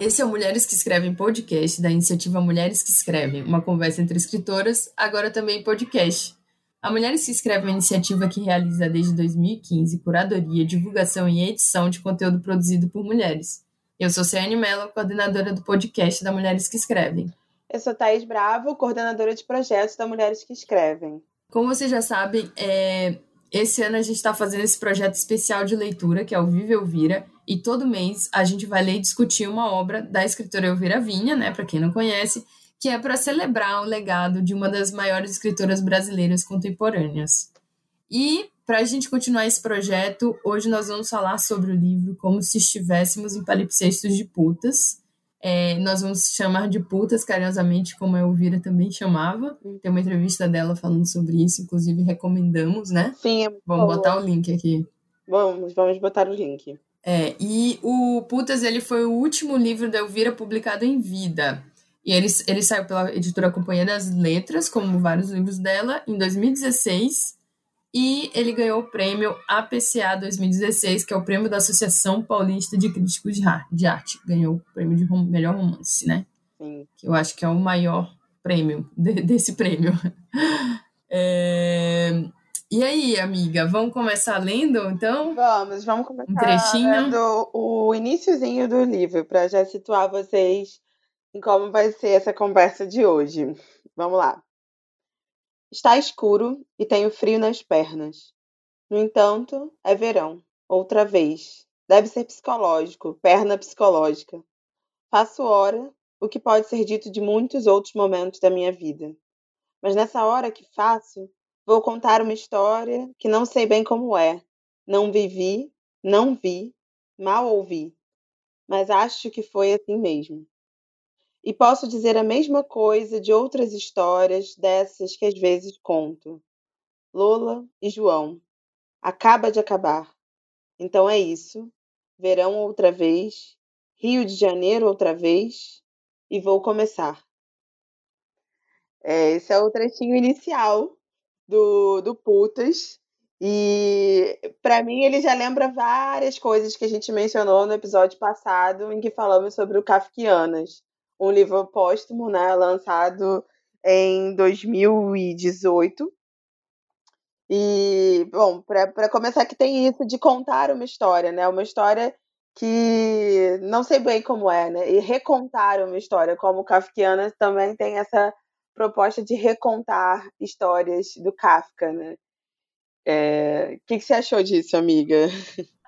Esse é o Mulheres que Escrevem podcast da iniciativa Mulheres que Escrevem, uma conversa entre escritoras, agora também podcast. A Mulheres que Escrevem é uma iniciativa que realiza desde 2015 curadoria, divulgação e edição de conteúdo produzido por mulheres. Eu sou Ciane Mello, coordenadora do podcast da Mulheres que Escrevem. Eu sou Thaís Bravo, coordenadora de projetos da Mulheres que Escrevem. Como vocês já sabem, é... esse ano a gente está fazendo esse projeto especial de leitura, que é o Vive Elvira, e todo mês a gente vai ler e discutir uma obra da escritora Elvira Vinha, né, para quem não conhece, que é para celebrar o legado de uma das maiores escritoras brasileiras contemporâneas. E para a gente continuar esse projeto, hoje nós vamos falar sobre o livro Como se estivéssemos em palimpsestos de putas. É, nós vamos chamar de putas carinhosamente, como a Elvira também chamava. Tem uma entrevista dela falando sobre isso, inclusive recomendamos, né? Sim, é Vamos botar o link aqui. Vamos, vamos botar o link. É, e o Putas, ele foi o último livro da Elvira publicado em vida. E ele, ele saiu pela editora Companhia das Letras, como vários livros dela, em 2016. E ele ganhou o prêmio APCA 2016, que é o prêmio da Associação Paulista de Críticos de Arte. Ganhou o prêmio de rom melhor romance, né? Sim. Que eu acho que é o maior prêmio de, desse prêmio. É, e aí, amiga, vamos começar lendo, então? Vamos, vamos começar um trechinho. lendo o iníciozinho do livro, para já situar vocês em como vai ser essa conversa de hoje. Vamos lá. Está escuro e tenho frio nas pernas. No entanto, é verão, outra vez. Deve ser psicológico, perna psicológica. Faço hora, o que pode ser dito de muitos outros momentos da minha vida. Mas nessa hora que faço, Vou contar uma história que não sei bem como é. Não vivi, não vi, mal ouvi, mas acho que foi assim mesmo. E posso dizer a mesma coisa de outras histórias dessas que às vezes conto. Lola e João. Acaba de acabar. Então é isso. Verão outra vez. Rio de Janeiro outra vez. E vou começar. É, esse é o trechinho inicial do, do Putas. E para mim ele já lembra várias coisas que a gente mencionou no episódio passado, em que falamos sobre o Kafkianas, um livro póstumo, né, lançado em 2018. E, bom, para começar, que tem isso de contar uma história, né? Uma história que não sei bem como é, né? E recontar uma história, como Kafkiana também tem essa proposta de recontar histórias do Kafka, né? É... O que, que você achou disso, amiga?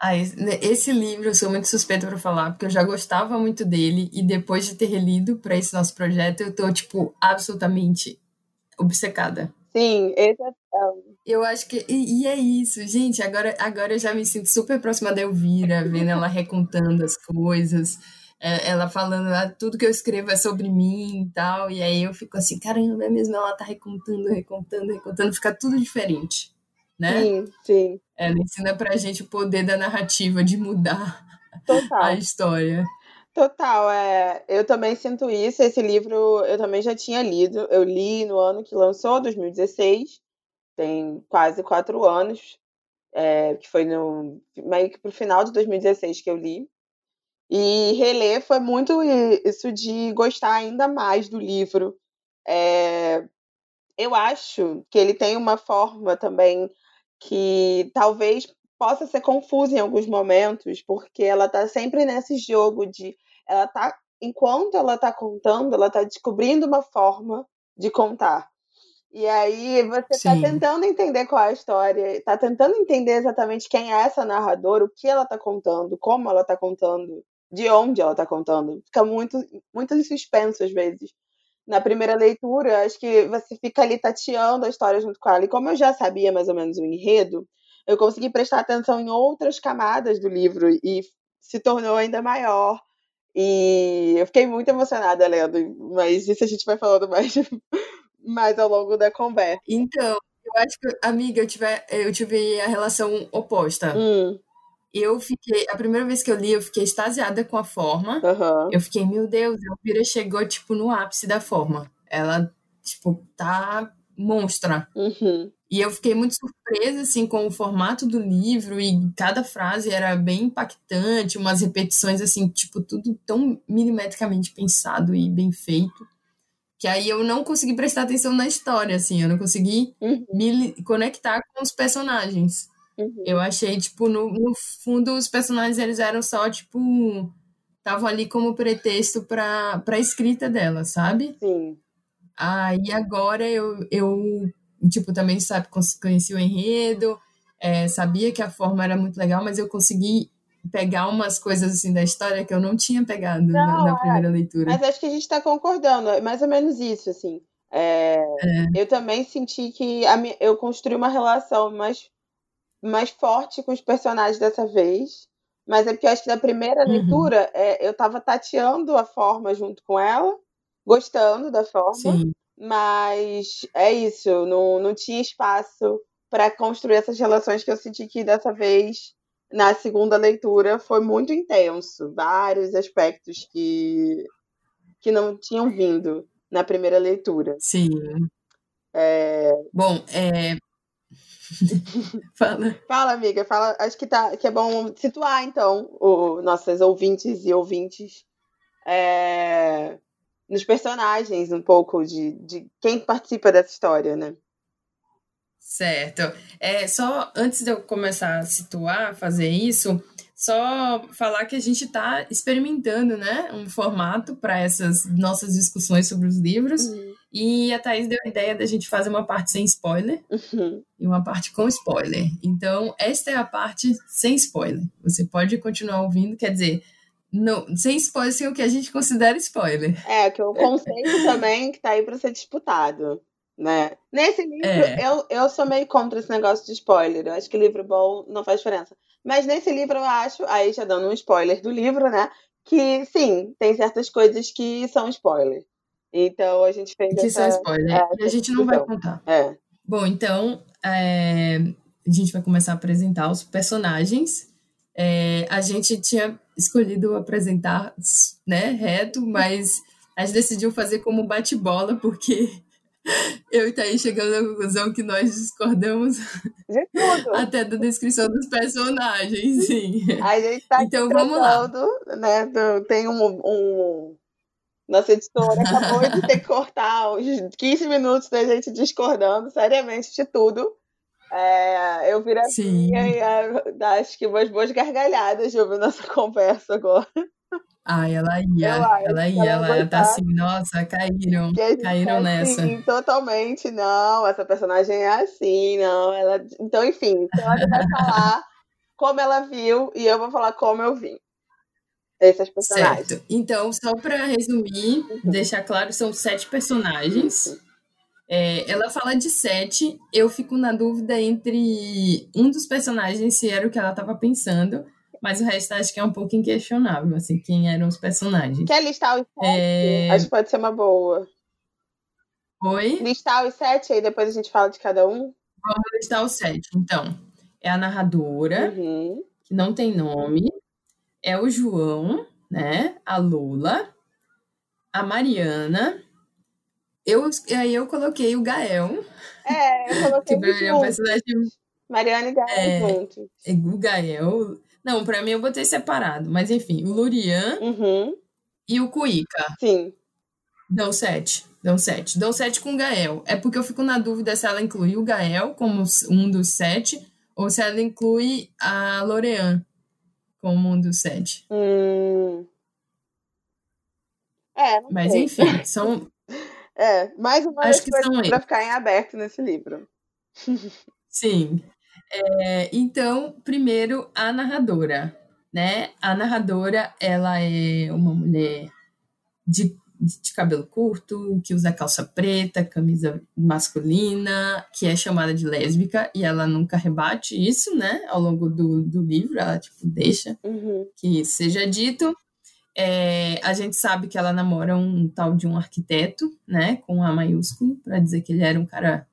Ah, né, esse livro eu sou muito suspeita para falar, porque eu já gostava muito dele e depois de ter relido para esse nosso projeto, eu tô, tipo, absolutamente obcecada. Sim, esse é. Eu acho que. E, e, é isso, gente. Agora, agora eu já me sinto super próxima da Elvira, vendo ela recontando as coisas é, ela falando ah, tudo que eu escrevo é sobre mim e tal, e aí eu fico assim, caramba, é mesmo, ela tá recontando, recontando, recontando, fica tudo diferente, né? Sim, sim. Ela ensina pra gente o poder da narrativa de mudar Total. a história. Total, é. Eu também sinto isso. Esse livro eu também já tinha lido. Eu li no ano que lançou, 2016. Tem quase quatro anos. É, que foi no meio que pro final de 2016 que eu li. E reler foi muito isso de gostar ainda mais do livro. É, eu acho que ele tem uma forma também que talvez possa ser confusa em alguns momentos, porque ela está sempre nesse jogo de ela tá enquanto ela está contando, ela está descobrindo uma forma de contar. E aí você está tentando entender qual é a história, está tentando entender exatamente quem é essa narradora, o que ela está contando, como ela está contando de onde ela está contando. Fica muito, muito em suspenso às vezes. Na primeira leitura, acho que você fica ali tateando a história junto com ela. E como eu já sabia mais ou menos o enredo, eu consegui prestar atenção em outras camadas do livro e se tornou ainda maior. E eu fiquei muito emocionada lendo, mas isso a gente vai falando mais, mais ao longo da conversa. Então, eu acho que, amiga, eu tive, eu tive a relação oposta. Hum eu fiquei. A primeira vez que eu li, eu fiquei extasiada com a forma. Uhum. Eu fiquei, meu Deus, a Elvira chegou, tipo, no ápice da forma. Ela, tipo, tá monstra. Uhum. E eu fiquei muito surpresa, assim, com o formato do livro e cada frase era bem impactante, umas repetições, assim, tipo, tudo tão milimetricamente pensado e bem feito, que aí eu não consegui prestar atenção na história, assim, eu não consegui Uhum. me conectar com os personagens. Uhum. Eu achei, tipo, no, no fundo, os personagens, eles eram só, tipo, estavam ali como pretexto pra, pra escrita dela, sabe? Sim. Aí agora eu, eu tipo, também sabe, conheci o enredo, é, sabia que a forma era muito legal, mas eu consegui pegar umas coisas assim da história que eu não tinha pegado Não, na, na é. primeira leitura. Mas acho que a gente está concordando, é mais ou menos isso, assim. É, Eu também senti que a eu construí uma relação mais, mais forte com os personagens dessa vez. Mas é porque eu acho que na primeira Uhum. leitura é, eu estava tateando a forma junto com ela, gostando da forma. Sim, Mas é isso, não, não tinha espaço para construir essas relações que eu senti que dessa vez, na segunda leitura, foi muito intenso. Vários aspectos que, que não tinham vindo na primeira leitura. sim. É, Bom, é... Fala. Fala, amiga, fala. Acho que, tá, que é bom situar, então, o, nossas ouvintes e ouvintes é, nos personagens, um pouco de, de quem participa dessa história, né? Certo. É, só antes de eu começar a situar, fazer isso, só falar que a gente está experimentando, né, um formato para essas nossas discussões sobre os livros. E a Thaís deu a ideia da gente fazer uma parte sem spoiler Uhum. e uma parte com spoiler. Então, esta é a parte sem spoiler. Você pode continuar ouvindo, quer dizer, não, sem spoiler, sem o que a gente considera spoiler. É, que o conceito também que tá aí para ser disputado, né? Nesse livro, É. eu, eu sou meio contra esse negócio de spoiler. Eu acho que livro bom não faz diferença. Mas nesse livro eu acho, aí já dando um spoiler do livro, né? Que sim, tem certas coisas que são spoiler. Então a gente fez Que são essa. spoiler. é, e a gente não vai contar. É. Bom, então é, a gente vai começar a apresentar os personagens. É, a gente tinha escolhido apresentar né, reto, mas a gente decidiu fazer como bate-bola, porque eu e Thaís chegamos à conclusão que nós discordamos até da descrição dos personagens, sim. A gente tá Então, vamos lá. né? do- Tem um, um- Nossa editora acabou de ter que cortar uns 15 minutos da gente discordando seriamente de tudo. É, eu virei Sim. e aí, ah, acho que umas boas gargalhadas de ouvir nossa conversa agora. Ai, ela ia, acho ela ia, ela ela tá assim, nossa, caíram, caíram tá nessa. assim, totalmente, não, essa personagem é assim, não, ela. Então, enfim, então ela vai falar como ela viu e eu vou falar como eu vi. Esses personagens. Certo. Então, só para resumir, deixar claro, são sete personagens. É, ela fala de sete. Eu fico na dúvida entre um dos personagens se era o que ela estava pensando, mas o resto acho que é um pouco inquestionável, assim, quem eram os personagens. Quer listar os sete? É... Acho que pode ser uma boa. Oi? Listar os sete, aí depois a gente fala de cada um. Vamos listar os sete. Então, é a narradora, Uhum. que não tem nome, é o João, né? A Lula, a Mariana. Eu, aí eu coloquei o Gael, É, eu coloquei que é um juntos. personagem Mariana e Gael É. juntos. É, O Gael. Não, pra mim eu botei separado, mas enfim, o Lurian Uhum. e o Cuica. Sim. Dão sete. Dão sete. Dão sete com o Gael. É porque eu fico na dúvida se ela inclui o Gael como um dos sete ou se ela inclui a Lorean como um dos sete. Hum. É, não Mas sei. enfim, são. É, mais uma Acho das que pra ficar em aberto nesse livro. Sim. É, então, primeiro, a narradora, né? A narradora, ela é uma mulher de, de cabelo curto, que usa calça preta, camisa masculina, que é chamada de lésbica, e ela nunca rebate isso, né? Ao longo do, do livro, ela, tipo, deixa Uhum. que isso seja dito. É, a gente sabe que ela namora um tal de um arquiteto, né? Com A maiúsculo, para dizer que ele era um cara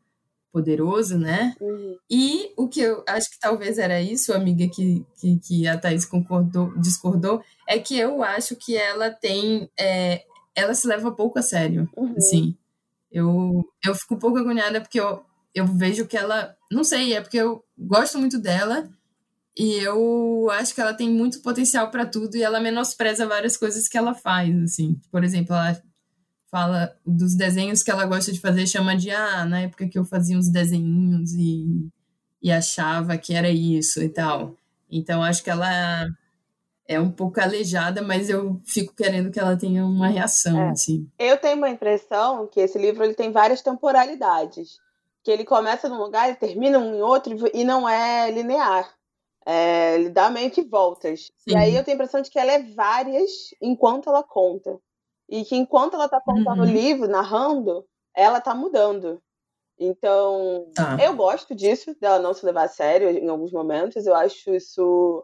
poderoso, né? Uhum. E o que eu acho que talvez era isso, amiga, que, que, que a Thaís concordou, discordou, é que eu acho que ela tem. é, ela se leva pouco a sério. Uhum. Assim. Eu, eu fico um pouco agoniada porque eu, eu vejo que ela. Não sei, é porque eu gosto muito dela e eu acho que ela tem muito potencial para tudo e ela menospreza várias coisas que ela faz, assim. Por exemplo, ela fala dos desenhos que ela gosta de fazer, chama de ah, na época que eu fazia uns desenhinhos e, e achava que era isso e tal. Então acho que ela é um pouco aleijada, mas eu fico querendo que ela tenha uma reação, é. assim. Eu tenho uma impressão que esse livro ele tem várias temporalidades. Que ele começa num lugar, e termina em outro, e não é linear. É, ele dá meio que voltas. Sim. E aí eu tenho a impressão de que ela é várias enquanto ela conta. E que enquanto ela tá contando o uhum. livro, narrando, ela tá mudando. Então, tá. eu gosto disso, dela não se levar a sério em alguns momentos. Eu acho isso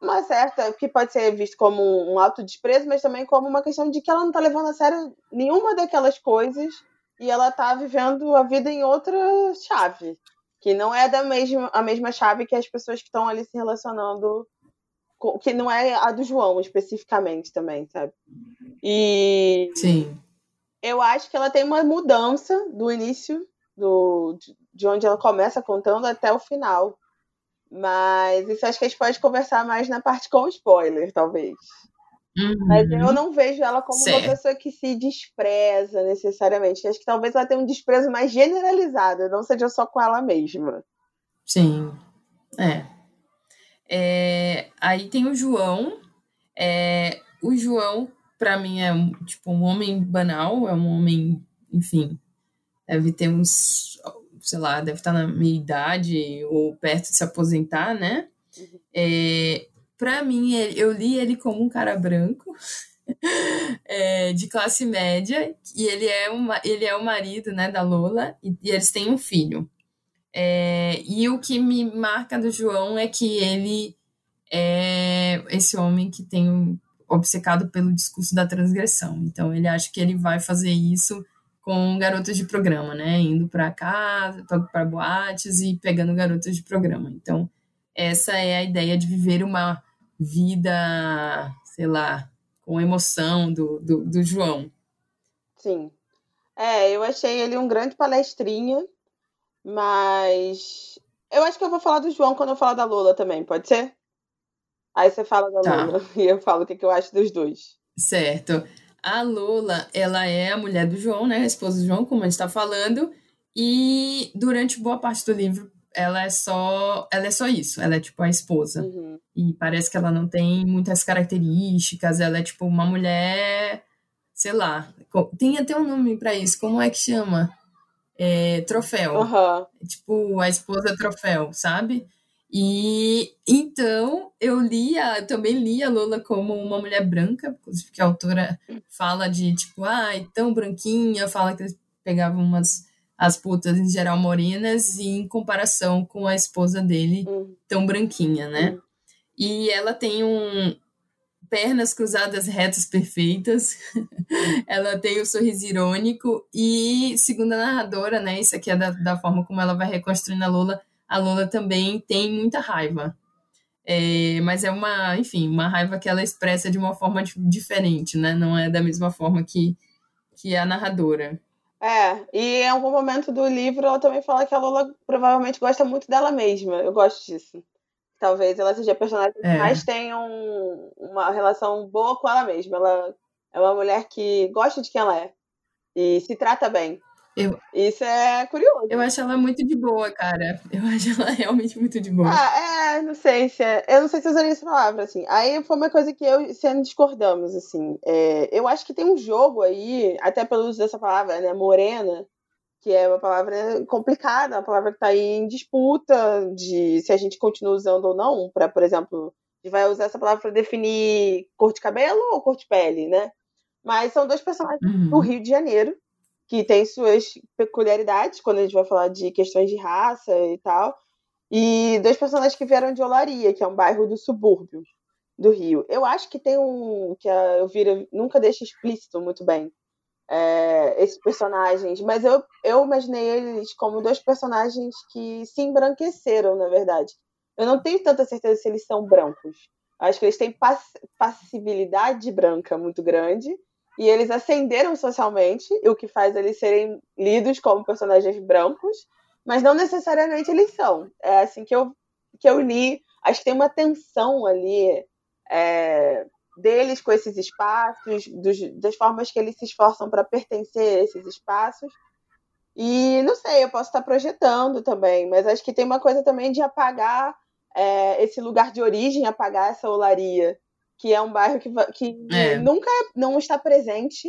uma certa. que pode ser visto como um alto desprezo, mas também como uma questão de que ela não tá levando a sério nenhuma daquelas coisas e ela tá vivendo a vida em outra chave. Que não é da mesma, a mesma chave que as pessoas que estão ali se relacionando. Com, que não é a do João especificamente também, sabe? E. Sim. Eu acho que ela tem uma mudança do início, do, de onde ela começa contando até o final. Mas isso acho que a gente pode conversar mais na parte com spoiler, talvez. Uhum. Mas eu não vejo ela como certo. uma pessoa que se despreza necessariamente. Acho que talvez ela tenha um desprezo mais generalizado, não seja só com ela mesma. Sim. É. é aí tem o João. É, o João, para mim, é um, tipo um homem banal, é um homem, enfim, deve ter uns sei lá, deve estar na minha idade ou perto de se aposentar, né? Uhum. É, para mim, eu li ele como um cara branco, é, de classe média, e ele é, uma, ele é o marido né, da Lola, e, e eles têm um filho. É, e o que me marca do João é que ele é esse homem que tem um, obcecado pelo discurso da transgressão. Então, ele acha que ele vai fazer isso com garotas de programa, né? Indo para casa, para boates e pegando garotas de programa. Então, essa é a ideia de viver uma vida, sei lá, com emoção do, do, do João. Sim. É, eu achei ele um grande palestrinha, mas eu acho que eu vou falar do João quando eu falar da Lula também, pode ser? Aí você fala da tá. Lula e eu falo o que, que eu acho dos dois. Certo. A Lola, ela é a mulher do João, né? A esposa do João, como a gente está falando. E durante boa parte do livro, ela é só ela é só isso. Ela é tipo a esposa. Uhum. E parece que ela não tem muitas características. Ela é tipo uma mulher, sei lá. Tem até um nome para isso. Como é que chama? É, troféu. Uhum. tipo a esposa troféu, sabe? E então eu lia, também li a Lola como uma mulher branca, porque a autora fala de tipo, ai, ah, tão branquinha, fala que eles pegavam umas as putas em geral morenas e em comparação com a esposa dele hum. tão branquinha, né? Hum. E ela tem um pernas cruzadas retas perfeitas. ela tem o sorriso irônico e segundo a narradora, né, isso aqui é da, da forma como ela vai reconstruindo a Lola, a Lola também tem muita raiva. É, mas é uma, enfim, uma raiva que ela expressa de uma forma diferente, né? Não é da mesma forma que, que a narradora. É, e em algum momento do livro ela também fala que a Lola provavelmente gosta muito dela mesma. Eu gosto disso. Talvez ela seja a personagem que é. mais tenha um, uma relação boa com ela mesma. Ela é uma mulher que gosta de quem ela é e se trata bem. Eu, Isso é curioso. Eu acho ela muito de boa, cara. Eu acho ela realmente muito de boa. Ah, é, não sei se é, Eu não sei se eu usaria essa palavra, assim. Aí foi uma coisa que eu e Ciano discordamos, assim. É, eu acho que tem um jogo aí, até pelo uso dessa palavra, né? Morena, que é uma palavra complicada, uma palavra que está aí em disputa de se a gente continua usando ou não, para, por exemplo, a gente vai usar essa palavra para definir cor de cabelo ou cor de pele, né? Mas são dois personagens uhum. do Rio de Janeiro que tem suas peculiaridades quando a gente vai falar de questões de raça e tal. E dois personagens que vieram de Olaria, que é um bairro do subúrbio do Rio. Eu acho que tem um que a Elvira nunca deixa explícito muito bem é, esses personagens, mas eu, eu imaginei eles como dois personagens que se embranqueceram, na verdade. Eu não tenho tanta certeza se eles são brancos. Acho que eles têm pass passibilidade branca muito grande e eles ascenderam socialmente, o que faz eles serem lidos como personagens brancos, mas não necessariamente eles são. É assim que eu, que eu li. Acho que tem uma tensão ali é, deles com esses espaços, dos, das formas que eles se esforçam para pertencer a esses espaços. E não sei, eu posso estar projetando também, mas acho que tem uma coisa também de apagar é, esse lugar de origem, apagar essa olaria que é um bairro que, que é. nunca não está presente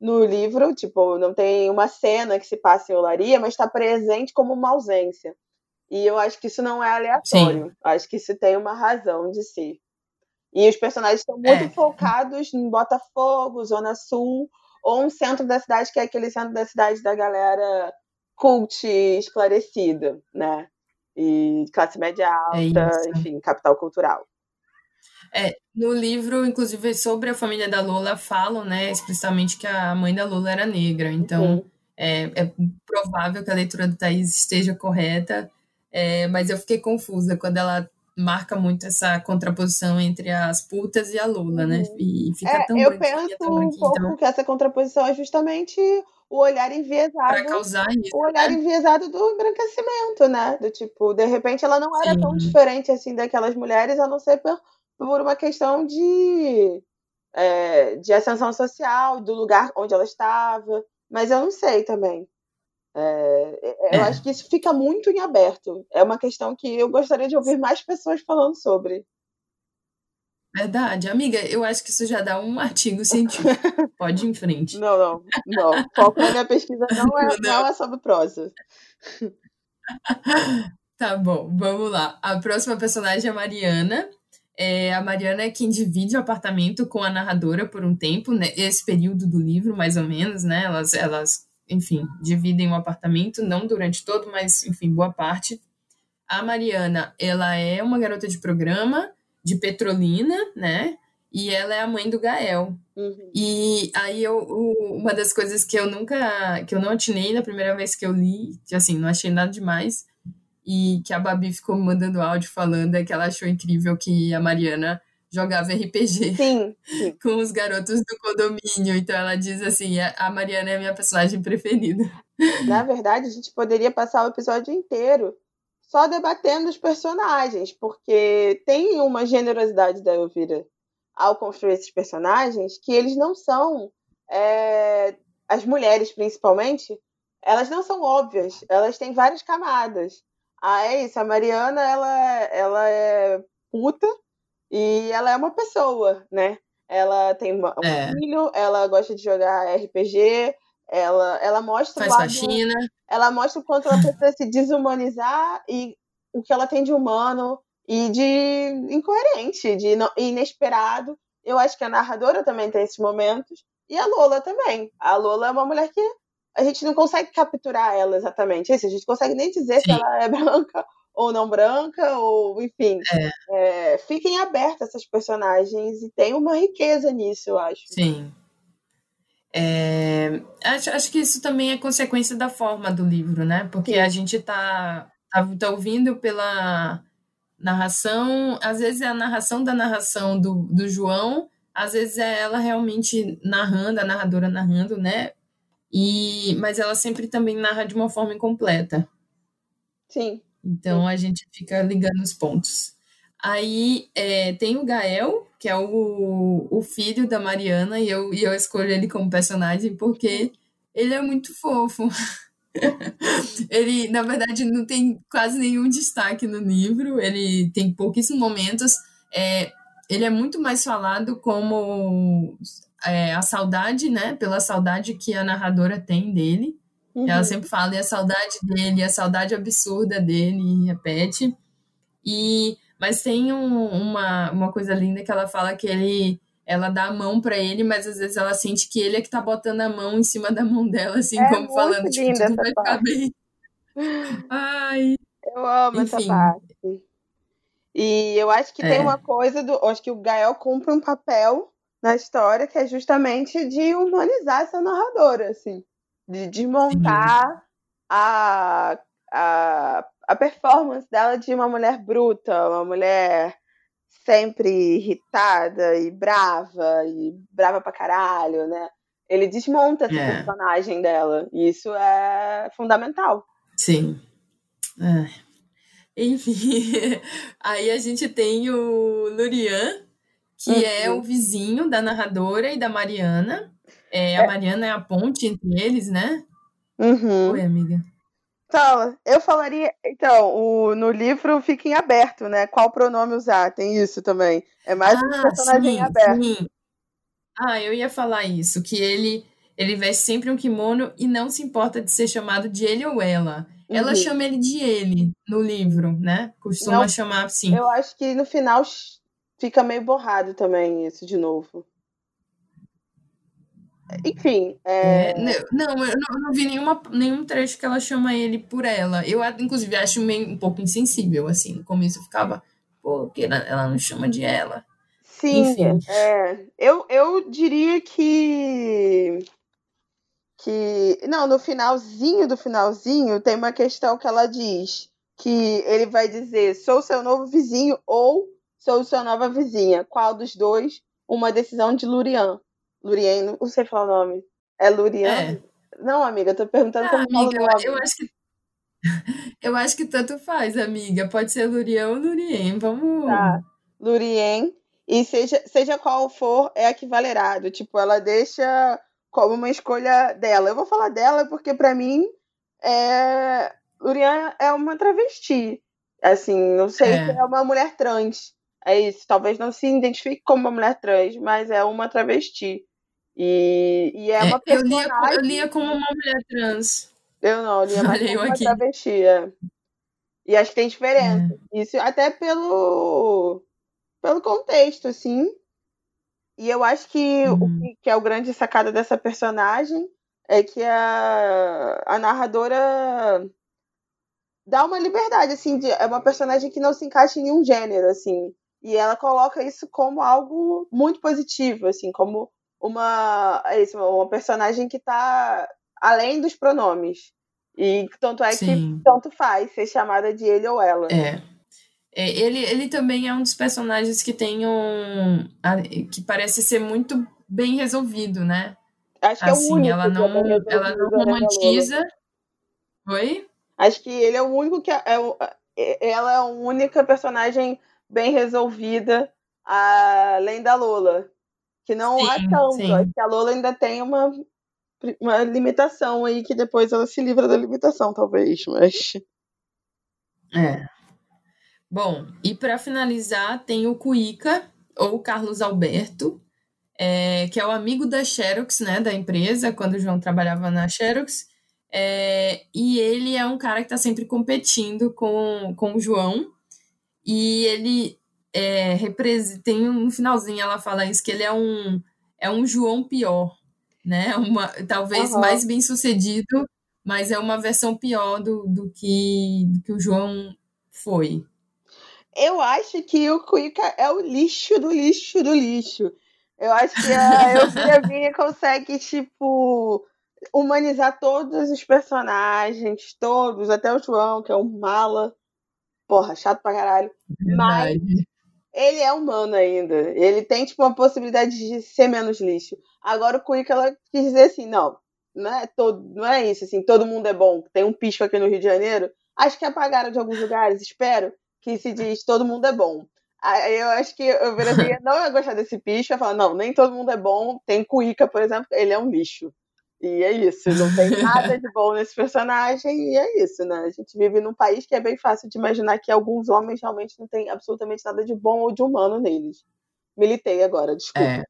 no livro, tipo, não tem uma cena que se passa em Olaria, mas está presente como uma ausência. E eu acho que isso não é aleatório. Sim. Acho que isso tem uma razão de ser. E os personagens estão muito é. focados em Botafogo, Zona Sul, ou um centro da cidade que é aquele centro da cidade da galera cult esclarecida, né? E classe média é alta, é enfim, capital cultural. É, no livro, inclusive, sobre a família da Lola, falam, né, explicitamente que a mãe da Lola era negra. Então, uhum. é, é, provável que a leitura do Thaís esteja correta, é, mas eu fiquei confusa quando ela marca muito essa contraposição entre as putas e a Lola, né? Uhum. E fica é, tão Eu penso tão um pouco então... que essa contraposição é justamente o olhar enviesado. Pra causar isso. O olhar né? enviesado do embranquecimento, né? Do tipo, de repente ela não era Sim. tão diferente assim daquelas mulheres, a não ser por por uma questão de, é, de ascensão social, do lugar onde ela estava. Mas eu não sei também. É, eu é. acho que isso fica muito em aberto. É uma questão que eu gostaria de ouvir mais pessoas falando sobre. Verdade, amiga, eu acho que isso já dá um artigo científico. Pode ir em frente. Não, não, não. Foco na minha pesquisa não é, não. não é sobre prosa. Tá bom, vamos lá. A próxima personagem é a Mariana. É, a Mariana é quem divide o apartamento com a narradora por um tempo, né? Esse período do livro, mais ou menos, né? Elas, elas, enfim, dividem o apartamento, não durante todo, mas, enfim, boa parte. A Mariana, ela é uma garota de programa de Petrolina, né? E ela é a mãe do Gael. Uhum. E aí eu, uma das coisas que eu nunca, que eu não atinei na primeira vez que eu li, que assim, não achei nada demais, e que a Babi ficou me mandando áudio falando é que ela achou incrível que a Mariana jogava RPG sim, sim. com os garotos do condomínio. Então ela diz assim: a Mariana é a minha personagem preferida. Na verdade, a gente poderia passar o episódio inteiro só debatendo os personagens, porque tem uma generosidade da Elvira ao construir esses personagens que eles não são. É, as mulheres, principalmente, elas não são óbvias, elas têm várias camadas. Ah, é isso. A Mariana, ela, ela é puta e ela é uma pessoa, né? Ela tem um é. filho, ela gosta de jogar RPG, ela, ela mostra Faz faxina. Ela mostra o quanto ela precisa se desumanizar e o que ela tem de humano e de incoerente, de inesperado. Eu acho que a narradora também tem esses momentos. E a Lola também. A Lola é uma mulher que a gente não consegue capturar ela exatamente. Assim, a gente consegue nem dizer Sim. se ela é branca ou não branca, ou enfim. É. É, fiquem abertas essas personagens e tem uma riqueza nisso, eu acho. Sim. É, acho, acho que isso também é consequência da forma do livro, né? Porque Sim. a gente tá, tá, tá, ouvindo pela narração, às vezes é a narração da narração do, do João, às vezes é ela realmente narrando, a narradora narrando, né? E, mas ela sempre também narra de uma forma incompleta. Sim. Então a gente fica ligando os pontos. Aí é, tem o Gael, que é o, o filho da Mariana, e eu, e eu escolho ele como personagem porque ele é muito fofo. ele, na verdade, não tem quase nenhum destaque no livro, ele tem pouquíssimos momentos. É, ele é muito mais falado como é, a saudade, né? Pela saudade que a narradora tem dele. Uhum. Ela sempre fala e a saudade dele, a saudade absurda dele, e repete. E mas tem um, uma, uma coisa linda que ela fala que ele ela dá a mão para ele, mas às vezes ela sente que ele é que tá botando a mão em cima da mão dela, assim, é como falando, tipo, tudo vai parte. ficar bem. Ai. Eu amo Enfim. essa parte. E eu acho que é. tem uma coisa do. Acho que o Gael cumpre um papel na história, que é justamente de humanizar essa narradora, assim, de desmontar a, a, a performance dela de uma mulher bruta, uma mulher sempre irritada e brava, e brava pra caralho, né? Ele desmonta essa é. personagem dela. E isso é fundamental. Sim. É. Enfim, aí a gente tem o Lurian, que uhum. é o vizinho da narradora e da Mariana. É, a é. Mariana é a ponte entre eles, né? Uhum. Oi, amiga. Então, eu falaria. Então, o, no livro fica em aberto, né? Qual pronome usar? Tem isso também. É mais ah, um personagem sim, aberto. Sim. Ah, eu ia falar isso, que ele ele veste sempre um kimono e não se importa de ser chamado de ele ou ela. Uhum. Ela chama ele de ele no livro, né? Costuma não, chamar assim. Eu acho que no final fica meio borrado também isso de novo. Enfim. É... É, não, eu não, não, vi nenhuma, nenhum trecho que ela chama ele por ela. Eu, inclusive, acho meio, um pouco insensível, assim. No começo eu ficava, pô, que ela, ela não chama de ela. Sim, Enfim. É, eu, eu diria que. Que. Não, no finalzinho do finalzinho tem uma questão que ela diz que ele vai dizer: sou seu novo vizinho ou sou sua nova vizinha. Qual dos dois? Uma decisão de Lurian. Lurien, não sei falar o nome. É Lurian? É. Não, amiga, eu tô perguntando ah, como amiga, fala nome. Eu acho que eu acho que tanto faz, amiga. Pode ser Lurian ou Lurien. Vamos. Tá. Lurien. E seja, seja qual for, é a que valerá. Tipo, ela deixa como uma escolha dela. Eu vou falar dela porque, para mim, é... Lurian é uma travesti. Assim, não sei é. se é uma mulher trans. É isso. Talvez não se identifique como uma mulher trans, mas é uma travesti. E, e é, uma personagem... Eu lia, eu lia como uma mulher trans. Eu não, eu lia mais como uma aqui. travesti. É. E acho que tem diferença. É. Isso até pelo, pelo contexto, assim. E eu acho que uhum. o que, que é o grande sacada dessa personagem é que a, a narradora dá uma liberdade, assim, de, é uma personagem que não se encaixa em nenhum gênero, assim. E ela coloca isso como algo muito positivo, assim, como uma, é isso, uma personagem que está além dos pronomes. E tanto é Sim. que tanto faz ser chamada de ele ou ela. É. é. Ele, ele também é um dos personagens que tem um. que parece ser muito bem resolvido, né? Acho que assim, é o assim, único. Ela não, é ela não romantiza. Oi? Acho que ele é o único que. É, é, ela é a única personagem bem resolvida, além da Lola. Que não sim, é tanto. Acho que a Lola ainda tem uma, uma limitação aí, que depois ela se livra da limitação, talvez, mas. É. Bom, e para finalizar, tem o Cuica, ou Carlos Alberto, é, que é o amigo da Xerox, né, da empresa, quando o João trabalhava na Xerox. É, e ele é um cara que está sempre competindo com, com o João e ele é, tem um finalzinho ela fala isso que ele é um é um João pior, né? Uma, talvez uhum. mais bem sucedido, mas é uma versão pior do, do, que, do que o João foi. Eu acho que o Cuica é o lixo do lixo do lixo. Eu acho que a Eugênia consegue, tipo, humanizar todos os personagens, todos, até o João, que é um mala porra, chato pra caralho. Verdade. Mas ele é humano ainda. Ele tem, tipo, uma possibilidade de ser menos lixo. Agora o Cuica, ela quis dizer assim, não, não é, todo, não é isso, assim, todo mundo é bom. Tem um pisco aqui no Rio de Janeiro. Acho que apagaram de alguns lugares, espero, que se diz todo mundo é bom. Aí eu acho que eu não ia gostar desse pisco, ia falar, não, nem todo mundo é bom. Tem Cuica, por exemplo, ele é um lixo. E é isso, não tem nada de bom nesse personagem, e é isso, né? A gente vive num país que é bem fácil de imaginar que alguns homens realmente não tem absolutamente nada de bom ou de humano neles. Militei agora, desculpa. É.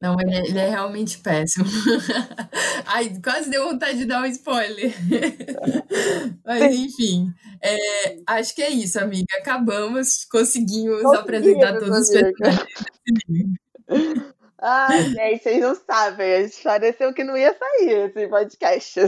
Não, ele é, ele é, realmente péssimo. Ai, quase deu vontade de dar um spoiler. Mas, enfim, é, acho que é isso, amiga. Acabamos, conseguimos, conseguimos apresentar todos os personagens desse livro. Ai, gente, vocês não sabem. A gente pareceu que não ia sair esse podcast.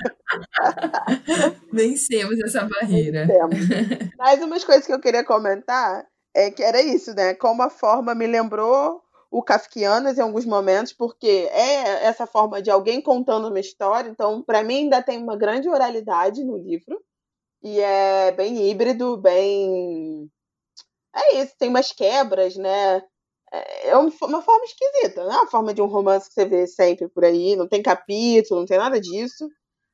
Vencemos essa barreira. Vencemos. Mais umas coisas que eu queria comentar é que era isso, né? Como a forma me lembrou o Kafkianas em alguns momentos, porque é essa forma de alguém contando uma história. Então, para mim, ainda tem uma grande oralidade no livro. E é bem híbrido, bem. É isso, tem umas quebras, né? É uma forma esquisita, não é uma forma de um romance que você vê sempre por aí, não tem capítulo, não tem nada disso.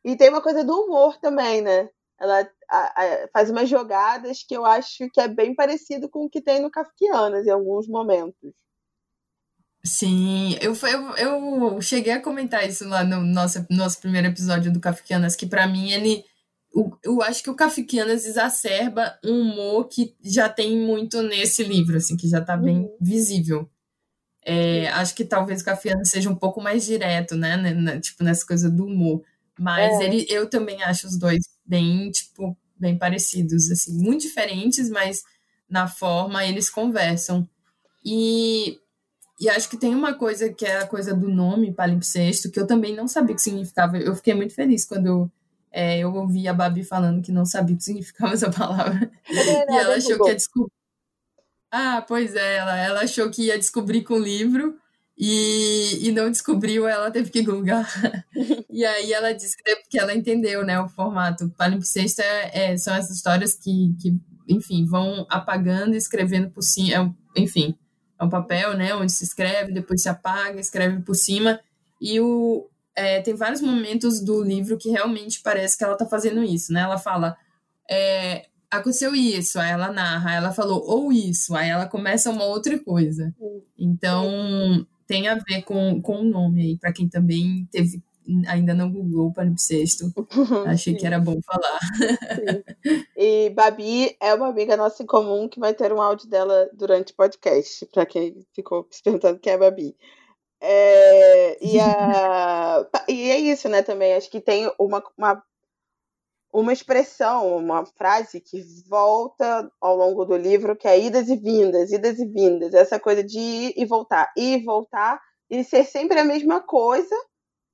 E tem uma coisa do humor também, né? Ela a, a, faz umas jogadas que eu acho que é bem parecido com o que tem no Kafkianas em alguns momentos. Sim, eu, eu, eu cheguei a comentar isso lá no nosso, nosso primeiro episódio do Kafkianas, que para mim ele. Eu, eu acho que o Kafkianas exacerba um humor que já tem muito nesse livro, assim, que já tá bem uhum. visível. É, acho que talvez o Kafkianas seja um pouco mais direto, né? né tipo, nessa coisa do humor. Mas é. ele, eu também acho os dois bem, tipo, bem parecidos, assim, muito diferentes, mas na forma eles conversam. E e acho que tem uma coisa que é a coisa do nome palimpsesto, que eu também não sabia o que significava. Eu fiquei muito feliz quando é, eu ouvi a Babi falando que não sabia o que significava essa palavra. É e ela achou que ia descobrir. Ah, pois é, ela, ela achou que ia descobrir com o livro e, e não descobriu, ela teve que googar. e aí ela disse que, que ela entendeu né, o formato. Palimpsesto é, é, são essas histórias que, que, enfim, vão apagando e escrevendo por cima, é, enfim é um papel, né, onde se escreve, depois se apaga, escreve por cima, e o, é, tem vários momentos do livro que realmente parece que ela está fazendo isso, né, ela fala, é, aconteceu isso, aí ela narra, aí ela falou, ou isso, aí ela começa uma outra coisa, então tem a ver com, com o nome aí, para quem também teve ainda não googlou palimpsesto. Achei que era bom falar. Sim. E Babi é uma amiga nossa em comum que vai ter um áudio dela durante o podcast, para quem ficou se perguntando quem é Babi. É, e, a, e é isso, né, também. Acho que tem uma, uma, uma expressão, uma frase que volta ao longo do livro, que é idas e vindas, idas e vindas. Essa coisa de ir e voltar, ir e voltar, e ser sempre a mesma coisa,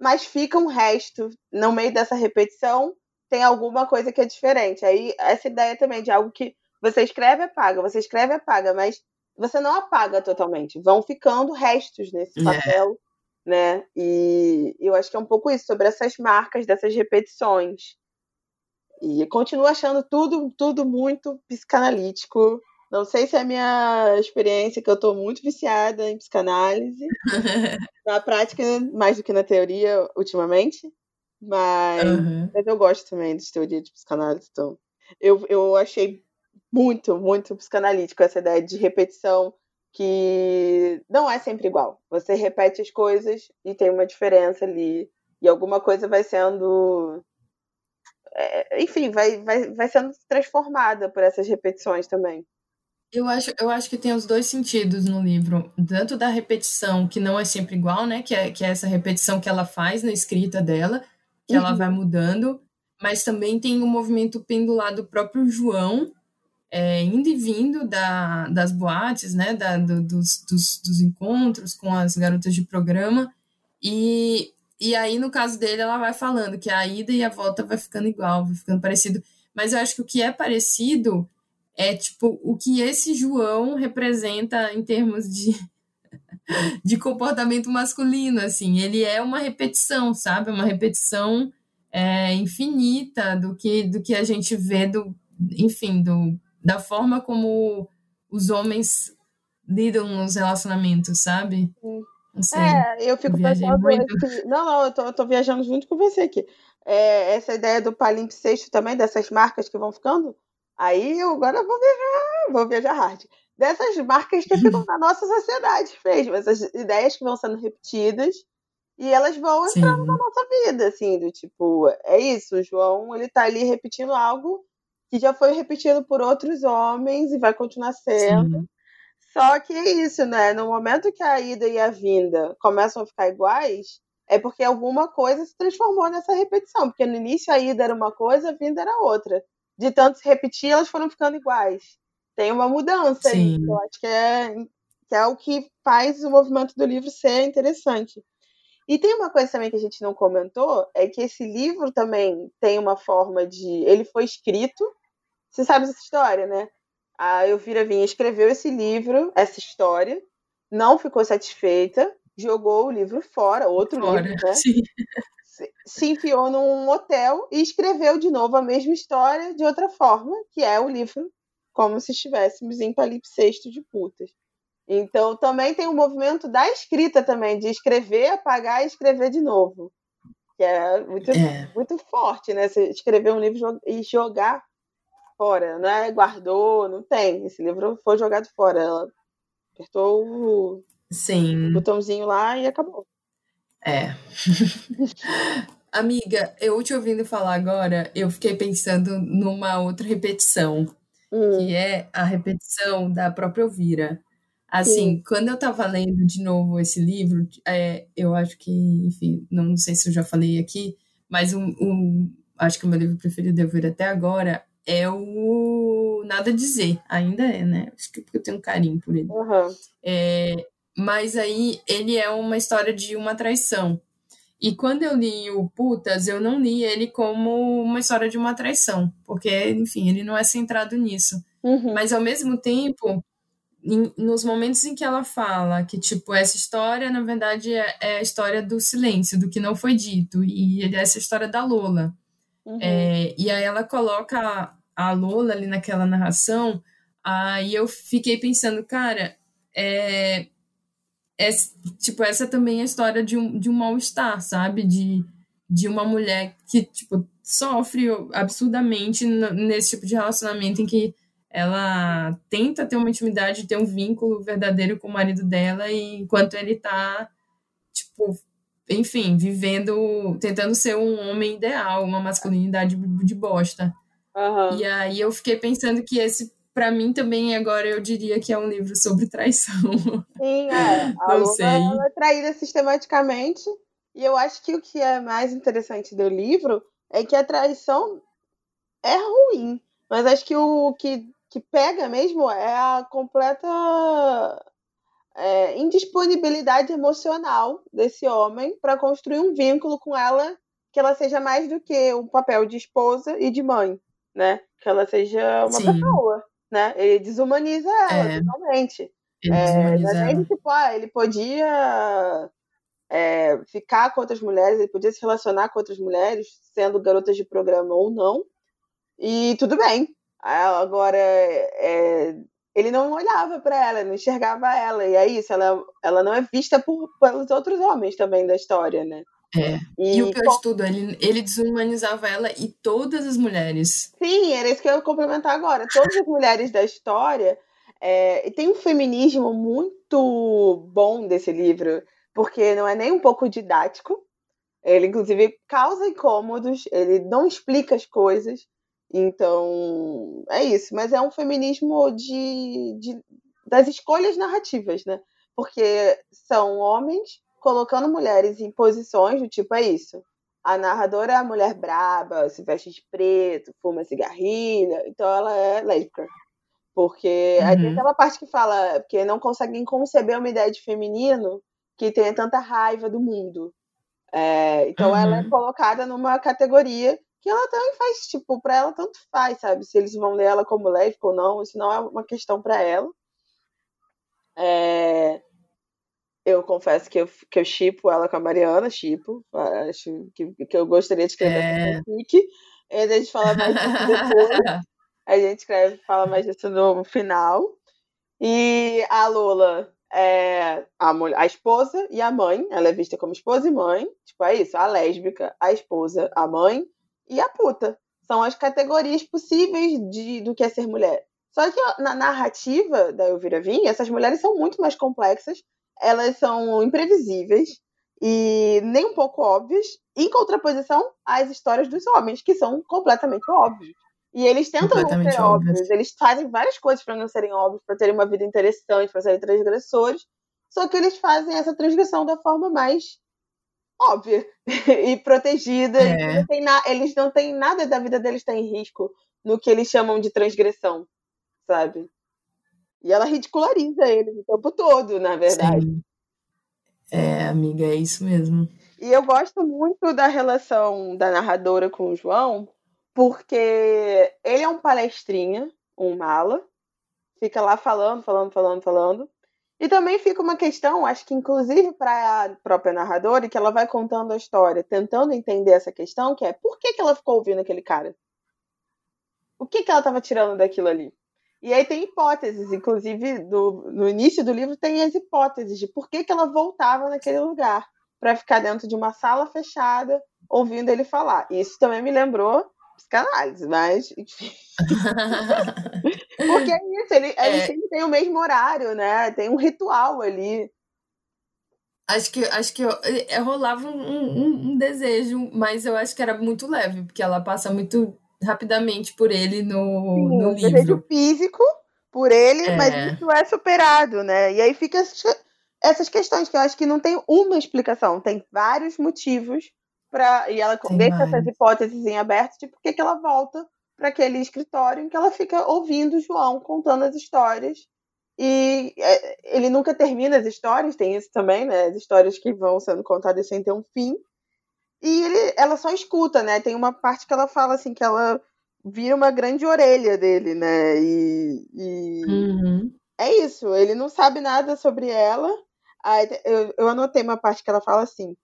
mas fica um resto no meio dessa repetição, tem alguma coisa que é diferente. Aí essa ideia também de algo que você escreve apaga, você escreve apaga, mas você não apaga totalmente, vão ficando restos nesse é. papel, yeah. né? E eu acho que é um pouco isso sobre essas marcas dessas repetições. E continuo achando tudo tudo muito psicanalítico não sei se é a minha experiência, que eu estou muito viciada em psicanálise. na prática, mais do que na teoria, ultimamente. Mas, uhum. mas eu gosto também de teoria de psicanálise. Então, eu, eu achei muito, muito psicanalítico essa ideia de repetição que não é sempre igual. Você repete as coisas e tem uma diferença ali. E alguma coisa vai sendo. É, enfim, vai, vai, vai sendo transformada por essas repetições também. Eu acho, eu acho que tem os dois sentidos no livro, tanto da repetição, que não é sempre igual, né? Que é, que é essa repetição que ela faz na escrita dela, que uhum. ela vai mudando, mas também tem o movimento pendular do próprio João, é, indo e vindo da, das boates, né? Da, do, dos, dos, dos encontros com as garotas de programa, e, e aí, no caso dele, ela vai falando que a ida e a volta vai ficando igual, vai ficando parecido. Mas eu acho que o que é parecido é tipo o que esse João representa em termos de, de comportamento masculino, assim, ele é uma repetição, sabe? Uma repetição é, infinita do que, do que a gente vê do, enfim, do, da forma como os homens lidam nos relacionamentos, sabe? Não sei. É, eu fico pensando. Muito. Não, não, eu tô, eu tô viajando junto com você aqui. É, essa ideia do palimpsesto também, dessas marcas que vão ficando, Aí eu agora vou viajar, vou viajar hard. Dessas marcas que ficam na nossa sociedade mesmo, essas ideias que vão sendo repetidas e elas vão entrando Sim. na nossa vida, assim, do tipo, é isso, o João, ele tá ali repetindo algo que já foi repetido por outros homens e vai continuar sendo. Sim. Só que é isso, né? No momento que a ida e a vinda começam a ficar iguais, é porque alguma coisa se transformou nessa repetição. Porque no início a ida era uma coisa, a vinda era outra de tanto se repetir, elas foram ficando iguais. Tem uma mudança Sim. aí. Eu acho que é, que é o que faz o movimento do livro ser interessante. E tem uma coisa também que a gente não comentou, é que esse livro também tem uma forma de. Ele foi escrito. Você sabe essa história, né? A Elvira Vinha escreveu esse livro, essa história, não ficou satisfeita, jogou o livro fora, outro fora, livro, né? Sim se enfiou num hotel e escreveu de novo a mesma história de outra forma, que é o livro como se estivéssemos em palimpsesto de putas. Então também tem o um movimento da escrita também, de escrever, apagar e escrever de novo. Que é muito, é. muito forte, né? Você escrever um livro e jogar fora, não é guardou, não tem. Esse livro foi jogado fora. Ela apertou o, Sim. botãozinho lá e acabou. É. Amiga, eu te ouvindo falar agora, eu fiquei pensando numa outra repetição, hum. que é a repetição da própria Elvira. Assim, Sim. quando eu tava lendo de novo esse livro, é, eu acho que, enfim, não sei se eu já falei aqui, mas um, um acho que o meu livro preferido de Elvira até agora é o Nada a Dizer, ainda é, né? Acho que porque eu tenho um carinho por ele. Uhum. É, mas aí ele é uma história de uma traição. E quando eu li o Putas, eu não li ele como uma história de uma traição, porque, enfim, ele não é centrado nisso. Uhum. Mas ao mesmo tempo, em, nos momentos em que ela fala que, tipo, essa história, na verdade, é, é, a história do silêncio, do que não foi dito, e é essa história da Lola. Uhum. É, e aí ela coloca a Lola ali naquela narração, aí eu fiquei pensando, cara, é, é, tipo, essa também é a história de um, de um mal-estar, sabe? De, de uma mulher que, tipo, sofre absurdamente nesse tipo de relacionamento em que ela tenta ter uma intimidade, ter um vínculo verdadeiro com o marido dela, e enquanto ele tá, tipo, enfim, vivendo, tentando ser um homem ideal, uma masculinidade de bosta. Uhum. E aí eu fiquei pensando que esse para mim também agora eu diria que é um livro sobre traição. Sim, é. A Não sei. Ela é traída sistematicamente. E eu acho que o que é mais interessante do livro é que a traição é ruim. Mas acho que o que, que pega mesmo é a completa é, indisponibilidade emocional desse homem para construir um vínculo com ela que ela seja mais do que um papel de esposa e de mãe, né? Que ela seja uma Sim. pessoa né? Ele desumaniza ela é. totalmente. Ele é, desumaniza ela. tipo, ah, ele podia é, ficar com outras mulheres, ele podia se relacionar com outras mulheres, sendo garotas de programa ou não, e tudo bem. Agora, é, ele não olhava para ela, não enxergava ela, e é isso, ela, ela não é vista por, pelos outros homens também da história, né? É. E, e o pior de tudo, ele, ele desumanizava ela e todas as mulheres. Sim, era isso que eu ia complementar agora. Todas as mulheres da história. É, tem um feminismo muito bom desse livro, porque não é nem um pouco didático. Ele, inclusive, causa incômodos, ele não explica as coisas. Então, é isso. Mas é um feminismo de, de das escolhas narrativas, né? Porque são homens colocando mulheres em posições do tipo, é isso. A narradora é a mulher braba, se veste de preto, fuma cigarrilho, então ela é lésbica. Porque uhum. aí tem aquela parte que fala que não conseguem conceber uma ideia de feminino que tenha tanta raiva do mundo. É, então uhum. ela é uhum. colocada numa categoria que ela também faz, tipo, pra ela tanto faz, sabe? Se eles vão ler ela como lésbica ou não, isso não é uma questão para ela. É, eu confesso que eu, que eu chipo ela com a Mariana, chipo. Acho que, que eu gostaria de escrever é. fic. E a gente fala mais disso depois. a gente escreve fala mais disso no final. E a Lula é a, mulher, a esposa e a mãe. Ela é vista como esposa e mãe. Tipo, é isso. A lésbica, a esposa, a mãe e a puta. São as categorias possíveis de, do que é ser mulher. Só que na narrativa da Elvira Vinha, essas mulheres são muito mais complexas elas são imprevisíveis e nem um pouco óbvias, em contraposição às histórias dos homens, que são completamente óbvios. E eles tentam não ser óbvios, eles fazem várias coisas para não serem óbvios, para terem uma vida interessante, para serem transgressores, só que eles fazem essa transgressão da forma mais óbvia e protegida. É. Não na, eles não têm nada da vida deles está em risco no que eles chamam de transgressão, sabe? E ela ridiculariza ele o tempo todo, na verdade. Sim. É, amiga, é isso mesmo. E eu gosto muito da relação da narradora com o João, porque ele é um palestrinha, um mala, fica lá falando, falando, falando, falando. E também fica uma questão, acho que inclusive para a própria narradora, que ela vai contando a história, tentando entender essa questão, que é por que, que ela ficou ouvindo aquele cara? O que, que ela estava tirando daquilo ali? E aí tem hipóteses, inclusive do, no início do livro tem as hipóteses de por que, que ela voltava naquele lugar para ficar dentro de uma sala fechada ouvindo ele falar. Isso também me lembrou psicanálise, mas enfim. Porque é isso, ele, é. sempre tem o mesmo horário, né? Tem um ritual ali. Acho que, acho que eu, eu rolava um, um, um, desejo, mas eu acho que era muito leve, porque ela passa muito rapidamente por ele no, Sim, no um livro. desejo físico por ele, é. mas isso é superado, né? E aí fica essas questões que eu acho que não tem uma explicação, tem vários motivos para e ela tem deixa vários. essas hipóteses em aberto de por que ela volta para aquele escritório em que ela fica ouvindo o João contando as histórias e é, ele nunca termina as histórias, tem isso também, né? As histórias que vão sendo contadas sem ter um fim. E ele, ela só escuta, né? Tem uma parte que ela fala assim que ela vira uma grande orelha dele, né? E, e uhum. é isso. Ele não sabe nada sobre ela. Aí, eu, eu anotei uma parte que ela fala assim: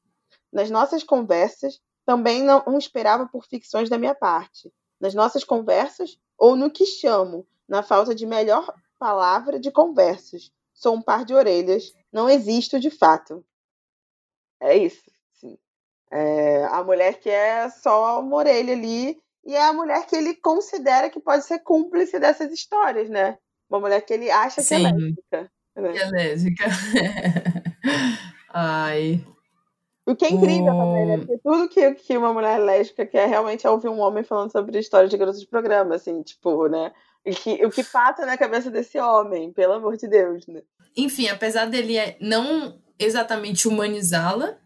nas nossas conversas também não esperava por ficções da minha parte. Nas nossas conversas ou no que chamo, na falta de melhor palavra, de conversas. Sou um par de orelhas, não existo de fato. É isso. É, a mulher que é só uma orelha ali, e é a mulher que ele considera que pode ser cúmplice dessas histórias, né? Uma mulher que ele acha Sim, que é lésbica. Né? Que é lésbica. Ai. O que é incrível o... também, né? Porque tudo que, que uma mulher lésbica quer realmente é ouvir um homem falando sobre história de garotos de programa, assim, tipo, né? O que, o que passa na cabeça desse homem, pelo amor de Deus, né? Enfim, apesar dele não exatamente humanizá-la,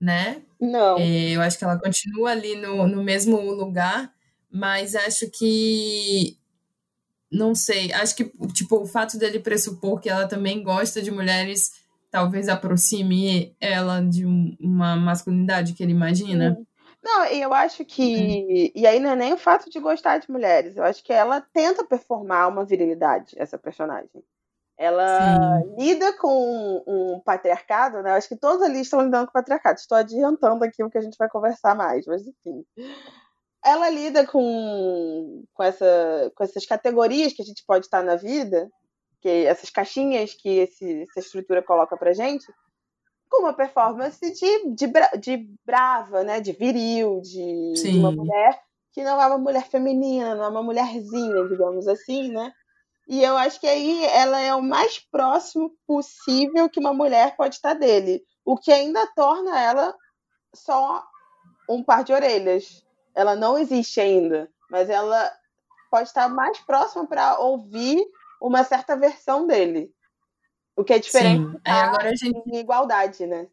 né? Não. É, eu acho que ela continua ali no, no mesmo lugar, mas acho que. Não sei, acho que tipo, o fato dele pressupor que ela também gosta de mulheres talvez aproxime ela de uma masculinidade que ele imagina. Não, eu acho que. E aí não é nem o fato de gostar de mulheres. Eu acho que ela tenta performar uma virilidade, essa personagem. Ela Sim. lida com um patriarcado, né? Eu acho que todos ali estão lidando com o patriarcado. Estou adiantando aqui o que a gente vai conversar mais, mas enfim. Ela lida com, com, essa, com essas categorias que a gente pode estar na vida, que essas caixinhas que esse, essa estrutura coloca pra gente, com uma performance de, de, de brava, né? De viril, de, de uma mulher que não é uma mulher feminina, não é uma mulherzinha, digamos assim, né? E eu acho que aí ela é o mais próximo possível que uma mulher pode estar dele. O que ainda torna ela só um par de orelhas. Ela não existe ainda, mas ela pode estar mais próxima para ouvir uma certa versão dele. O que é diferente Sim. É, agora a gente... em igualdade, né?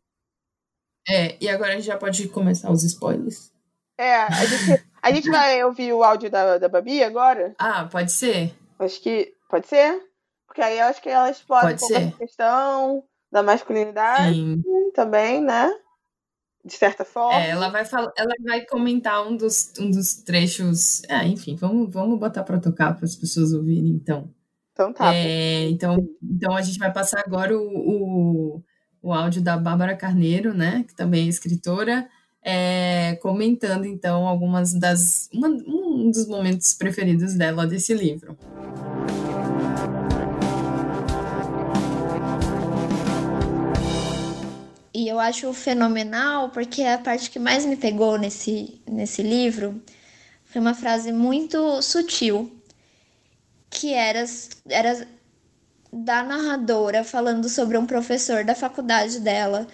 É, e agora a gente já pode começar os spoilers. É, a gente, a gente vai ouvir o áudio da, da Babi agora? Ah, pode ser. Acho que Pode ser? Porque aí eu acho que ela explora Pode um pouco essa questão da masculinidade Sim. também, né? De certa forma. É, ela vai falar, ela vai comentar um dos, um dos trechos. Ah, enfim, vamos, vamos botar para tocar para as pessoas ouvirem, então. Então tá. É, então, então a gente vai passar agora o, o, o áudio da Bárbara Carneiro, né? Que também é escritora. É, comentando então algumas das uma, um dos momentos preferidos dela desse livro. E eu acho fenomenal porque a parte que mais me pegou nesse, nesse livro foi uma frase muito sutil, que era, era da narradora falando sobre um professor da faculdade dela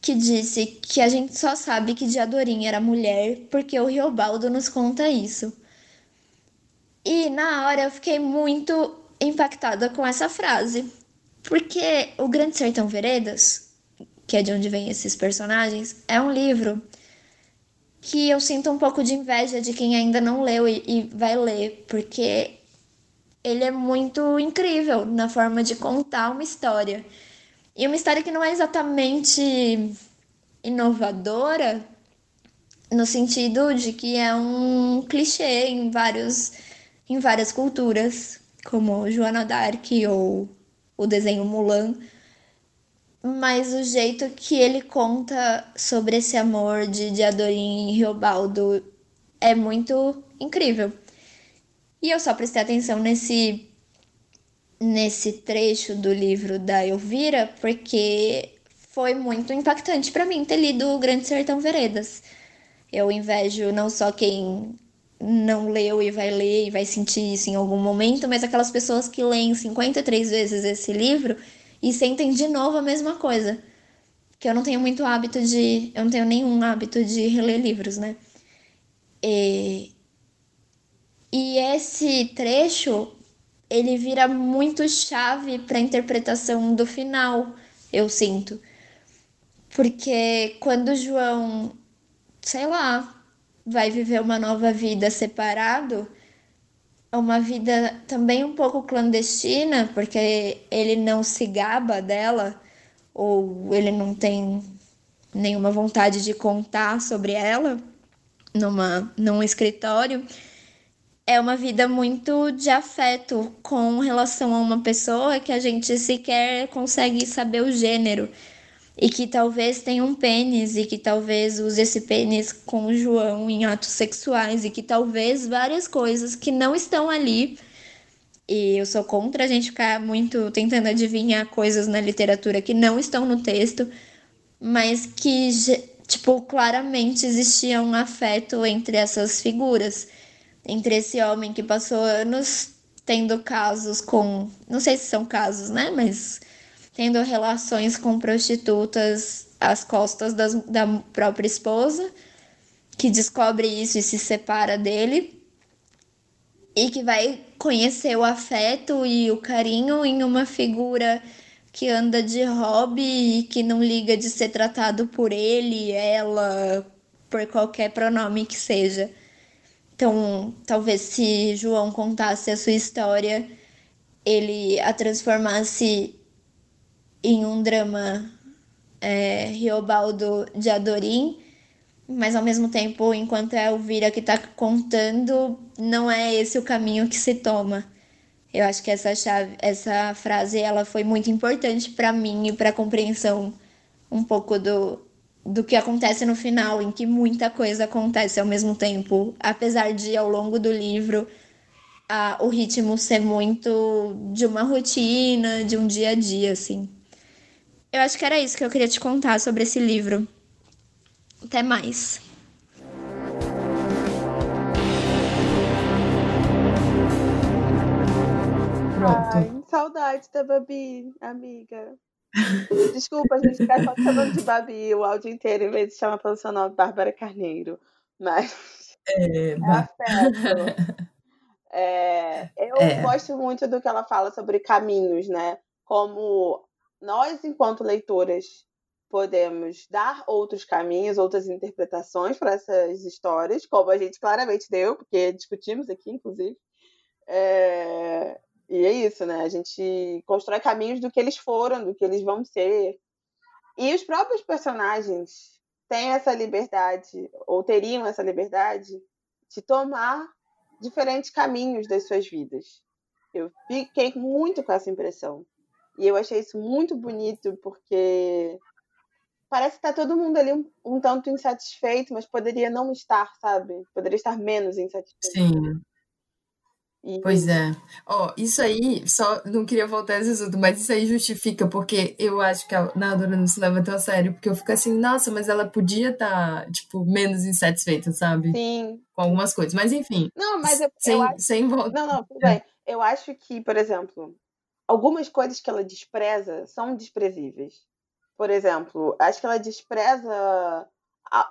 que disse que a gente só sabe que Diadorim era mulher porque o Riobaldo nos conta isso. E na hora eu fiquei muito impactada com essa frase, porque o Grande Sertão Veredas que é de onde vem esses personagens, é um livro que eu sinto um pouco de inveja de quem ainda não leu e, e vai ler, porque ele é muito incrível na forma de contar uma história. E uma história que não é exatamente inovadora, no sentido de que é um clichê em, vários, em várias culturas, como Joana d'Arc ou o desenho Mulan mas o jeito que ele conta sobre esse amor de, de Adorim e Riobaldo é muito incrível. E eu só prestei atenção nesse nesse trecho do livro da Elvira, porque foi muito impactante para mim ter lido O Grande Sertão Veredas. Eu invejo não só quem não leu e vai ler e vai sentir isso em algum momento, mas aquelas pessoas que leem 53 vezes esse livro e sentem de novo a mesma coisa. Que eu não tenho muito hábito de. Eu não tenho nenhum hábito de reler livros, né? E, e esse trecho ele vira muito chave para a interpretação do final, eu sinto. Porque quando João, sei lá, vai viver uma nova vida separado, uma vida também um pouco clandestina, porque ele não se gaba dela, ou ele não tem nenhuma vontade de contar sobre ela numa, num escritório. É uma vida muito de afeto com relação a uma pessoa que a gente sequer consegue saber o gênero e que talvez tenha um pênis e que talvez use esse pênis com o João em atos sexuais e que talvez várias coisas que não estão ali. E eu sou contra a gente ficar muito tentando adivinhar coisas na literatura que não estão no texto, mas que, tipo, claramente existia um afeto entre essas figuras. Entre esse homem que passou anos tendo casos com. Não sei se são casos, né? Mas tendo relações com prostitutas às costas das, da própria esposa, que descobre isso e se separa dele, e que vai conhecer o afeto e o carinho em uma figura que anda de hobby e que não liga de ser tratado por ele, ela, por qualquer pronome que seja. Então, talvez se João contasse a sua história, ele a transformasse em um drama é, Riobaldo de Adorim, mas ao mesmo tempo, enquanto é a Elvira que está contando, não é esse o caminho que se toma. Eu acho que essa chave, essa frase, ela foi muito importante para mim e para a compreensão um pouco do, do que acontece no final, em que muita coisa acontece ao mesmo tempo, apesar de ao longo do livro a, o ritmo ser muito de uma rotina, de um dia a dia, assim. Eu acho que era isso que eu queria te contar sobre esse livro. Até mais. Pronto. Ai, saudade da Babi, amiga. Desculpa, a gente ficar só chamando de Babi o áudio inteiro, em vez de chamar pelo seu nome, Bárbara Carneiro. Mas é, é afeto. É, eu é. gosto muito do que ela fala sobre caminhos, né? Como nós, enquanto leitoras, podemos dar outros caminhos, outras interpretações para essas histórias, como a gente claramente deu, porque discutimos aqui, inclusive. É... E é isso, né? A gente constrói caminhos do que eles foram, do que eles vão ser. E os próprios personagens têm essa liberdade, ou teriam essa liberdade, de tomar diferentes caminhos das suas vidas. Eu fiquei muito com essa impressão. E eu achei isso muito bonito, porque parece que tá todo mundo ali um, um, tanto insatisfeito, mas poderia não estar, sabe? Poderia estar menos insatisfeito. Sim. E... Pois é. Ó, oh, isso aí, só não queria voltar a esse assunto, mas isso aí justifica, porque eu acho que a narradora não se leva tão a sério, porque eu fico assim, nossa, mas ela podia estar, tá, tipo, menos insatisfeita, sabe? Sim. Com algumas coisas. Mas enfim. Não, mas eu, sem, eu acho... sem volta. Não, não, tudo bem. Eu acho que, por exemplo, algumas coisas que ela despreza são desprezíveis. Por exemplo, acho que ela despreza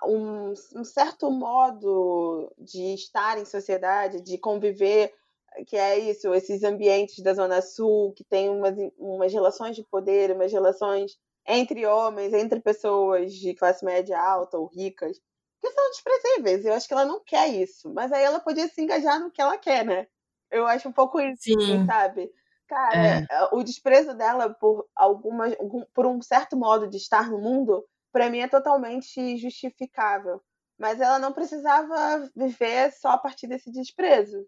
um, um, certo modo de estar em sociedade, de conviver, que é isso, esses ambientes da Zona Sul, que tem umas, umas relações de poder, umas relações entre homens, entre pessoas de classe média alta ou ricas, que são desprezíveis. Eu acho que ela não quer isso. Mas aí ela podia se engajar no que ela quer, né? Eu acho um pouco isso, Sim. sabe? Cara, é. é. o desprezo dela por algumas, por um certo modo de estar no mundo, para mim é totalmente justificável. Mas ela não precisava viver só a partir desse desprezo.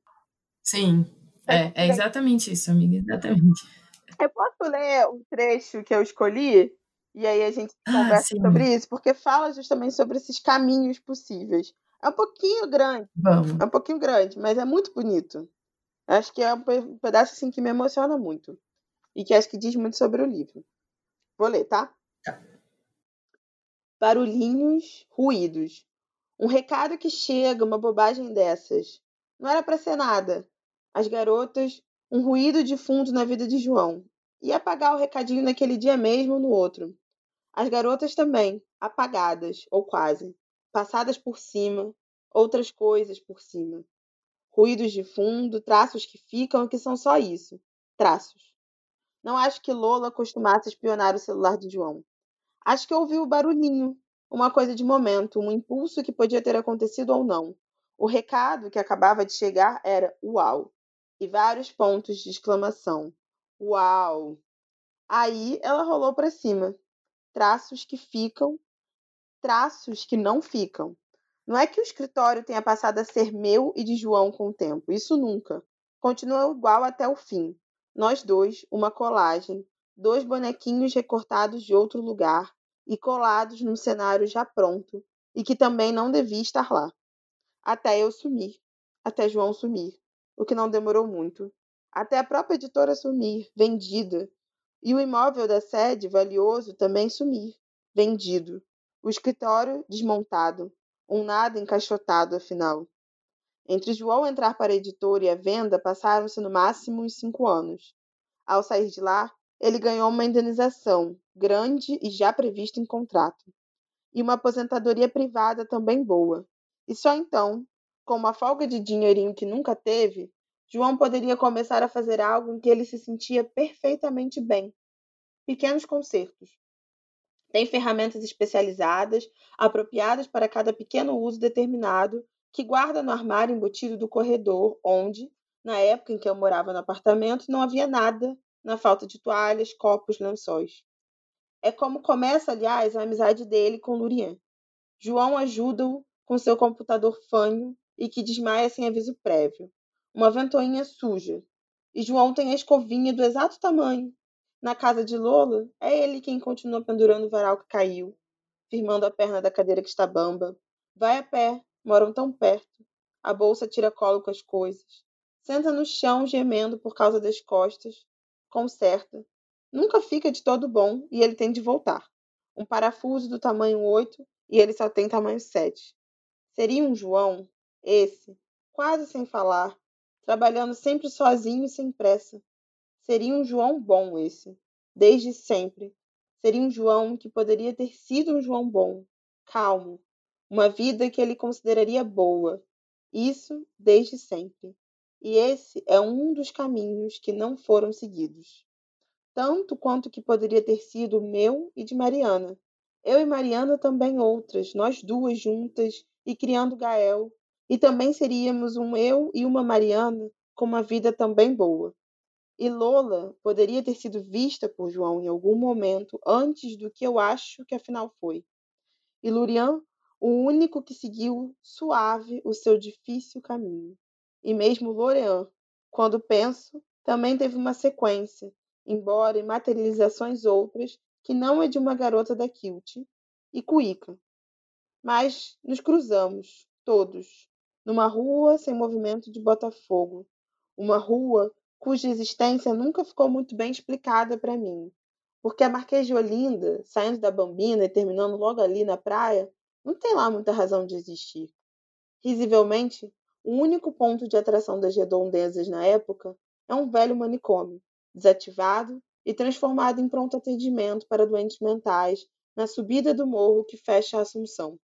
Sim, é, é exatamente isso, amiga, exatamente. Eu posso ler um trecho que eu escolhi? E aí a gente ah, conversa ah, sobre isso, porque fala justamente sobre esses caminhos possíveis. É um pouquinho grande. Vamos. É um pouquinho grande, mas é muito bonito. Acho que é um pedaço assim que me emociona muito. e que acho que diz muito sobre o livro. Vou ler, tá? Tá. Barulhinhos, ruídos. Um recado que chega, uma bobagem dessas. Não era para ser nada. As garotas, um ruído de fundo na vida de João. Ia apagar o recadinho naquele dia mesmo ou no outro. As garotas também, apagadas, ou quase, passadas por cima, outras coisas por cima. Ruídos de fundo, traços que ficam, que são só isso, traços. Não acho que Lola costumasse espionar o celular de João. Acho que ouviu o barulhinho, uma coisa de momento, um impulso que podia ter acontecido ou não. O recado que acabava de chegar era uau, e vários pontos de exclamação. Uau! Aí ela rolou para cima, traços que ficam, traços que não ficam. Não é que o escritório tenha passado a ser meu e de João com o tempo, isso nunca. Continua igual até o fim. Nós dois, uma colagem, dois bonequinhos recortados de outro lugar e colados num cenário já pronto e que também não devia estar lá. Até eu sumir, até João sumir, o que não demorou muito. Até a própria editora sumir, vendida, e o imóvel da sede, valioso, também sumir, vendido. O escritório desmontado, um nada encaixotado, afinal. Entre João entrar para a editora e a venda passaram-se no máximo uns cinco anos. Ao sair de lá, ele ganhou uma indenização, grande e já prevista em contrato, e uma aposentadoria privada também boa. E só então, com uma folga de dinheirinho que nunca teve, João poderia começar a fazer algo em que ele se sentia perfeitamente bem. Pequenos concertos. Tem ferramentas especializadas, apropriadas para cada pequeno uso determinado, que guarda no armário embutido do corredor, onde, na época em que eu morava no apartamento, não havia nada, na falta de toalhas, copos, lençóis. É como começa, aliás, a amizade dele com Lurian. João ajuda-o com seu computador fanho e que desmaia sem aviso prévio uma ventoinha suja. E João tem a escovinha do exato tamanho. Na casa de Lola, é ele quem continua pendurando o varal que caiu, firmando a perna da cadeira que está bamba. Vai a pé, moram tão perto. A bolsa tira colo com as coisas. Senta no chão gemendo por causa das costas. Conserta. Nunca fica de todo bom e ele tem de voltar. Um parafuso do tamanho 8 e ele só tem tamanho 7. Seria um João, esse, quase sem falar, trabalhando sempre sozinho e sem pressa. Seria um João bom esse, desde sempre. Seria um João que poderia ter sido um João bom, calmo, uma vida que ele consideraria boa. Isso desde sempre. E esse é um dos caminhos que não foram seguidos. Tanto quanto que poderia ter sido meu e de Mariana. Eu e Mariana também outras, nós duas juntas e criando Gael, e também seríamos um eu e uma Mariana com uma vida também boa. E Lola poderia ter sido vista por João em algum momento antes do que eu acho que afinal foi. E Lurian, o único que seguiu suave o seu difícil caminho. E mesmo Lorean, quando penso, também teve uma sequência, embora em materializações outras, que não é de uma garota da Kilt, e Cuica. Mas nos cruzamos, todos, numa rua sem movimento de Botafogo, uma rua cuja existência nunca ficou muito bem explicada para mim, porque a Marquês de Olinda, saindo da Bambina e terminando logo ali na praia, não tem lá muita razão de existir. Risivelmente, o único ponto de atração das redondezas na época é um velho manicômio, desativado e transformado em pronto atendimento para doentes mentais na subida do morro que fecha a Assunção.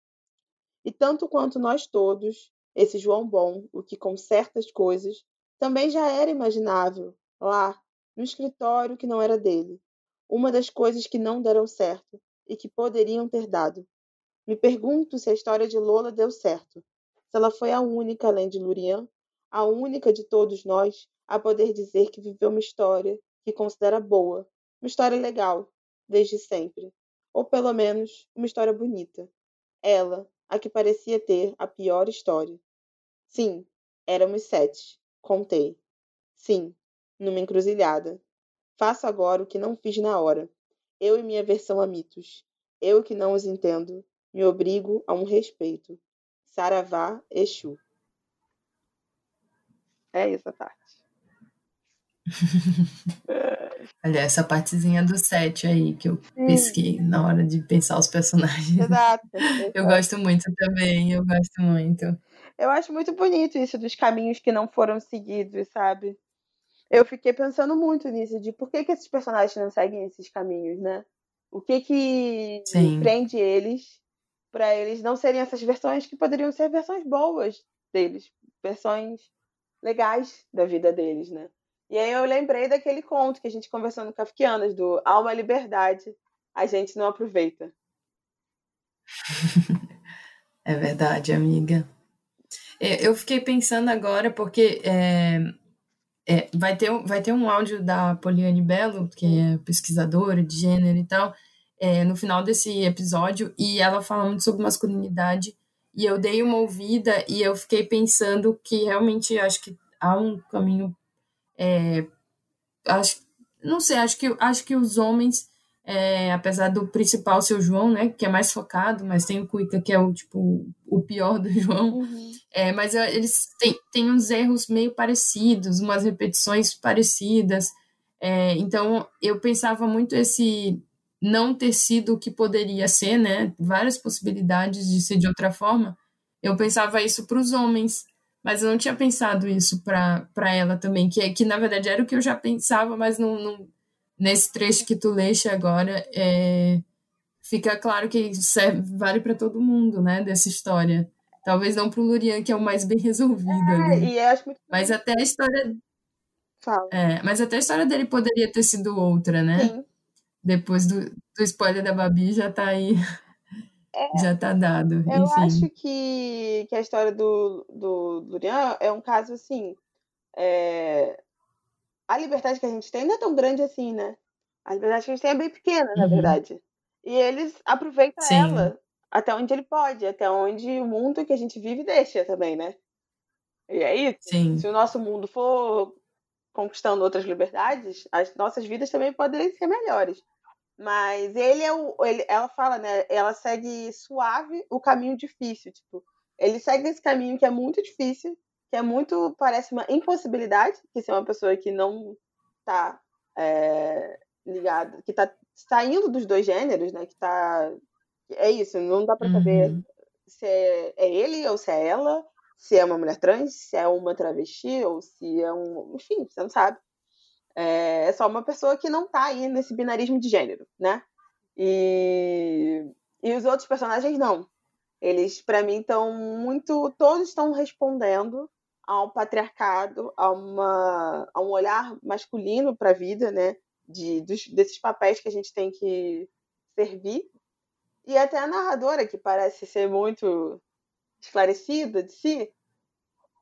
E tanto quanto nós todos, esse João Bom, o que conserta as coisas, também já era imaginável, lá, no escritório que não era dele. Uma das coisas que não deram certo e que poderiam ter dado. Me pergunto se a história de Lola deu certo. Se ela foi a única, além de Lurian, a única de todos nós a poder dizer que viveu uma história que considera boa, uma história legal, desde sempre. Ou pelo menos uma história bonita. Ela, a que parecia ter a pior história. Sim, éramos sete. Contei. Sim, numa encruzilhada. Faço agora o que não fiz na hora. Eu e minha versão a mitos. Eu que não os entendo, me obrigo a um respeito. Saravá Exu. É isso, Tati. Olha, essa partezinha do set aí que eu Sim. pesquei na hora de pensar os personagens. Exato. Eu gosto muito também, eu gosto muito. Eu acho muito bonito isso dos caminhos que não foram seguidos, sabe? Eu fiquei pensando muito nisso, de por que, que esses personagens não seguem esses caminhos, né? O que que Sim. prende eles para eles não serem essas versões que poderiam ser versões boas deles, versões legais da vida deles, né? E aí eu lembrei daquele conto que a gente conversou no Kafkianas, do Há uma liberdade, a gente não aproveita. é verdade, amiga. É, eu fiquei pensando agora, porque é, é, vai, ter, vai ter um áudio da Poliane Belo, que é pesquisadora de gênero e tal, é, no final desse episódio, e ela fala muito sobre masculinidade, e eu dei uma ouvida e eu fiquei pensando que realmente acho que há um caminho é, acho, não sei, acho que, acho que os homens, é, apesar do principal ser o João, né, que é mais focado, mas tem o Cuica, que é o, tipo, o pior do João, uhum. é, mas é, eles têm, têm uns erros meio parecidos, umas repetições parecidas, é, então eu pensava muito esse não ter sido o que poderia ser, né, várias possibilidades de ser de outra forma, eu pensava isso para os homens, mas eu não tinha pensado isso para ela também, que, que na verdade era o que eu já pensava, mas não, não nesse trecho que tu leste agora, é, fica claro que serve, vale para todo mundo, né, dessa história. Talvez não para o Lurian, que é o mais bem resolvido é, ali. E acho muito... Mas até a história. É, mas até a história dele poderia ter sido outra, né? Sim. Depois do, do spoiler da Babi já tá aí. É, já tá dado. Eu Enfim. acho que, que a história do, do Durian é um caso assim. É... A liberdade que a gente tem não é tão grande assim, né? A liberdade que a gente tem é bem pequena, uhum. na verdade. E eles aproveitam Sim. ela até onde ele pode, até onde o mundo que a gente vive deixa também, né? E é isso. Sim. Se o nosso mundo for conquistando outras liberdades, as nossas vidas também podem ser melhores. Mas ele é o. Ele, ela fala, né? Ela segue suave o caminho difícil. Tipo, ele segue esse caminho que é muito difícil, que é muito. Parece uma impossibilidade, que se é uma pessoa que não tá é, ligada, que tá saindo dos dois gêneros, né? Que tá. É isso, não dá para saber uhum. se é, é ele ou se é ela, se é uma mulher trans, se é uma travesti, ou se é um. Enfim, você não sabe. É, é só uma pessoa que não está aí nesse binarismo de gênero, né? E, e os outros personagens não. Eles, para mim, estão muito. Todos estão respondendo ao patriarcado, a, uma, a um olhar masculino para a vida, né? De, dos, desses papéis que a gente tem que servir. E até a narradora, que parece ser muito esclarecida de si,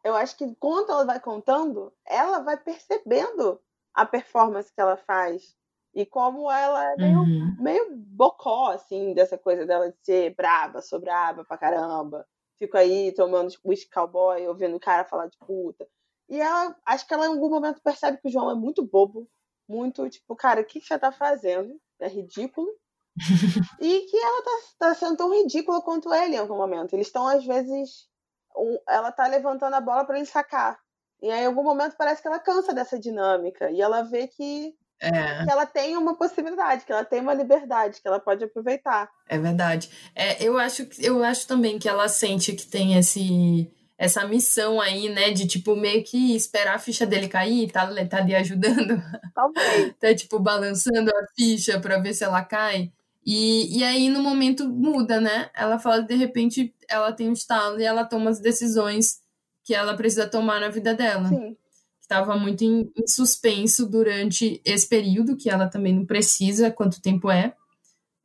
eu acho que enquanto ela vai contando, ela vai percebendo a performance que ela faz. E como ela é meio, uhum. meio bocó, assim, dessa coisa dela de ser braba, sou braba pra caramba. Fico aí tomando whisky cowboy, ouvindo o cara falar de puta. E ela, acho que ela em algum momento percebe que o João é muito bobo, muito tipo, cara, o que, que você tá fazendo? É ridículo. e que ela tá, tá sendo tão ridícula quanto ele em algum momento. Eles estão, às vezes, um, ela tá levantando a bola para ele sacar. E aí, em algum momento, parece que ela cansa dessa dinâmica. E ela vê que, é. que ela tem uma possibilidade, que ela tem uma liberdade, que ela pode aproveitar. É verdade. É, eu, acho, eu acho também que ela sente que tem esse essa missão aí, né, de tipo meio que esperar a ficha dele cair, tá, tá ali ajudando. Talvez. tá tipo balançando a ficha para ver se ela cai. E, e aí no momento muda, né? Ela fala de repente ela tem um estalo e ela toma as decisões que ela precisa tomar na vida dela. Sim. Estava muito em, em, suspenso durante esse período, que ela também não precisa quanto tempo é.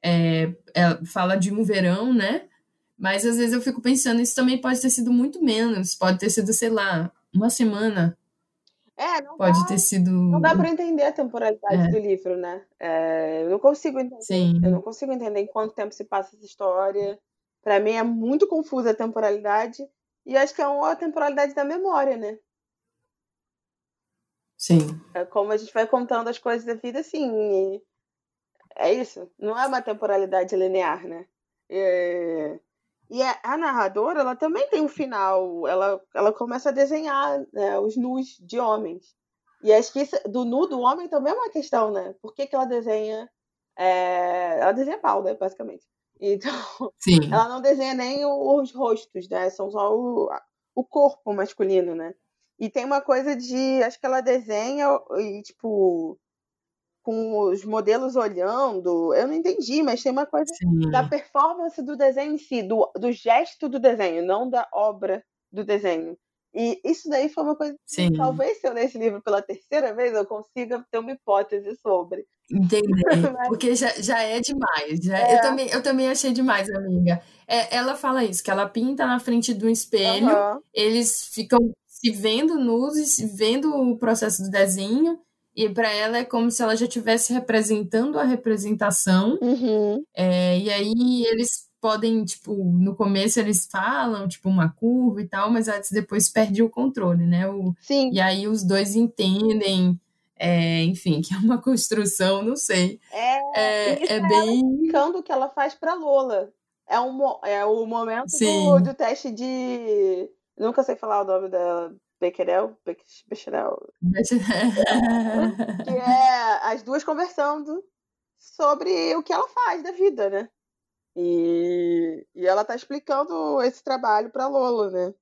é. Ela fala de um verão, né? Mas às vezes eu fico pensando, isso também pode ter sido muito menos. Pode ter sido, sei lá, uma semana. É, não pode dá, ter sido. Não dá para entender a temporalidade é. do livro, né? É, eu não consigo entender. Sim. Eu não consigo entender em quanto tempo se passa essa história. Para mim é muito confusa a temporalidade. E acho que é uma temporalidade da memória, né? Sim. É como a gente vai contando as coisas da vida, assim. É isso. Não é uma temporalidade linear, né? É... E a, narradora, ela também tem um final. Ela, ela começa a desenhar né, os nus de homens. E acho que isso, do nu do homem também é uma questão, né? Por que, que ela desenha. É... Ela desenha pau, né? Basicamente. Então, Sim. ela não desenha nem os rostos, né? São só o, o corpo masculino, né? E tem uma coisa de. Acho que ela desenha e, tipo. Com os modelos olhando. Eu não entendi, mas tem uma coisa Sim. da performance do desenho em si, do, do gesto do desenho, não da obra do desenho. E isso daí foi uma coisa que Sim. talvez se eu ler esse livro pela terceira vez eu consiga ter uma hipótese sobre. Entender. Mas- Porque já, já é demais. Já, É. eu, também, eu também achei demais, amiga. É, ela fala isso, que ela pinta na frente do espelho, Aham. eles ficam se vendo nus e se vendo o processo do desenho, e para ela é como se ela já estivesse representando a representação, Uhum. é, e aí eles podem, tipo, no começo eles falam, tipo, uma curva e tal, mas antes depois perde o controle, né? O, Sim, e aí os dois entendem, é, enfim, que é uma construção, não sei. é, É, é bem. explicando o que ela faz pra Lola. É, um, é o momento do, do teste de. Nunca sei falar o nome dela. Becquerel? Bec- Becquerel. Que é as duas conversando sobre o que ela faz da vida, né? E, e ela tá explicando esse trabalho pra Lola, né?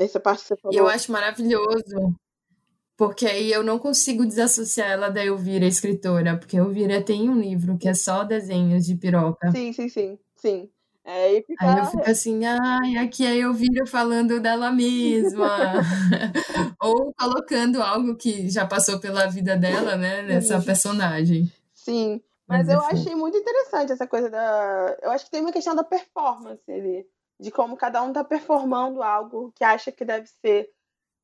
Essa parte que você falou. E eu acho maravilhoso, porque aí eu não consigo desassociar ela da Elvira, escritora, porque a Elvira tem um livro que é só desenhos de piroca. Sim, sim, sim, sim. É, e fica... Aí eu fico assim, ai, aqui é a Elvira falando dela mesma. Ou colocando algo que já passou pela vida dela, né, nessa personagem. Sim, mas, Mas eu fofo. achei muito interessante essa coisa da. Eu acho que tem uma questão da performance ali, de como cada um tá performando algo que acha que deve ser.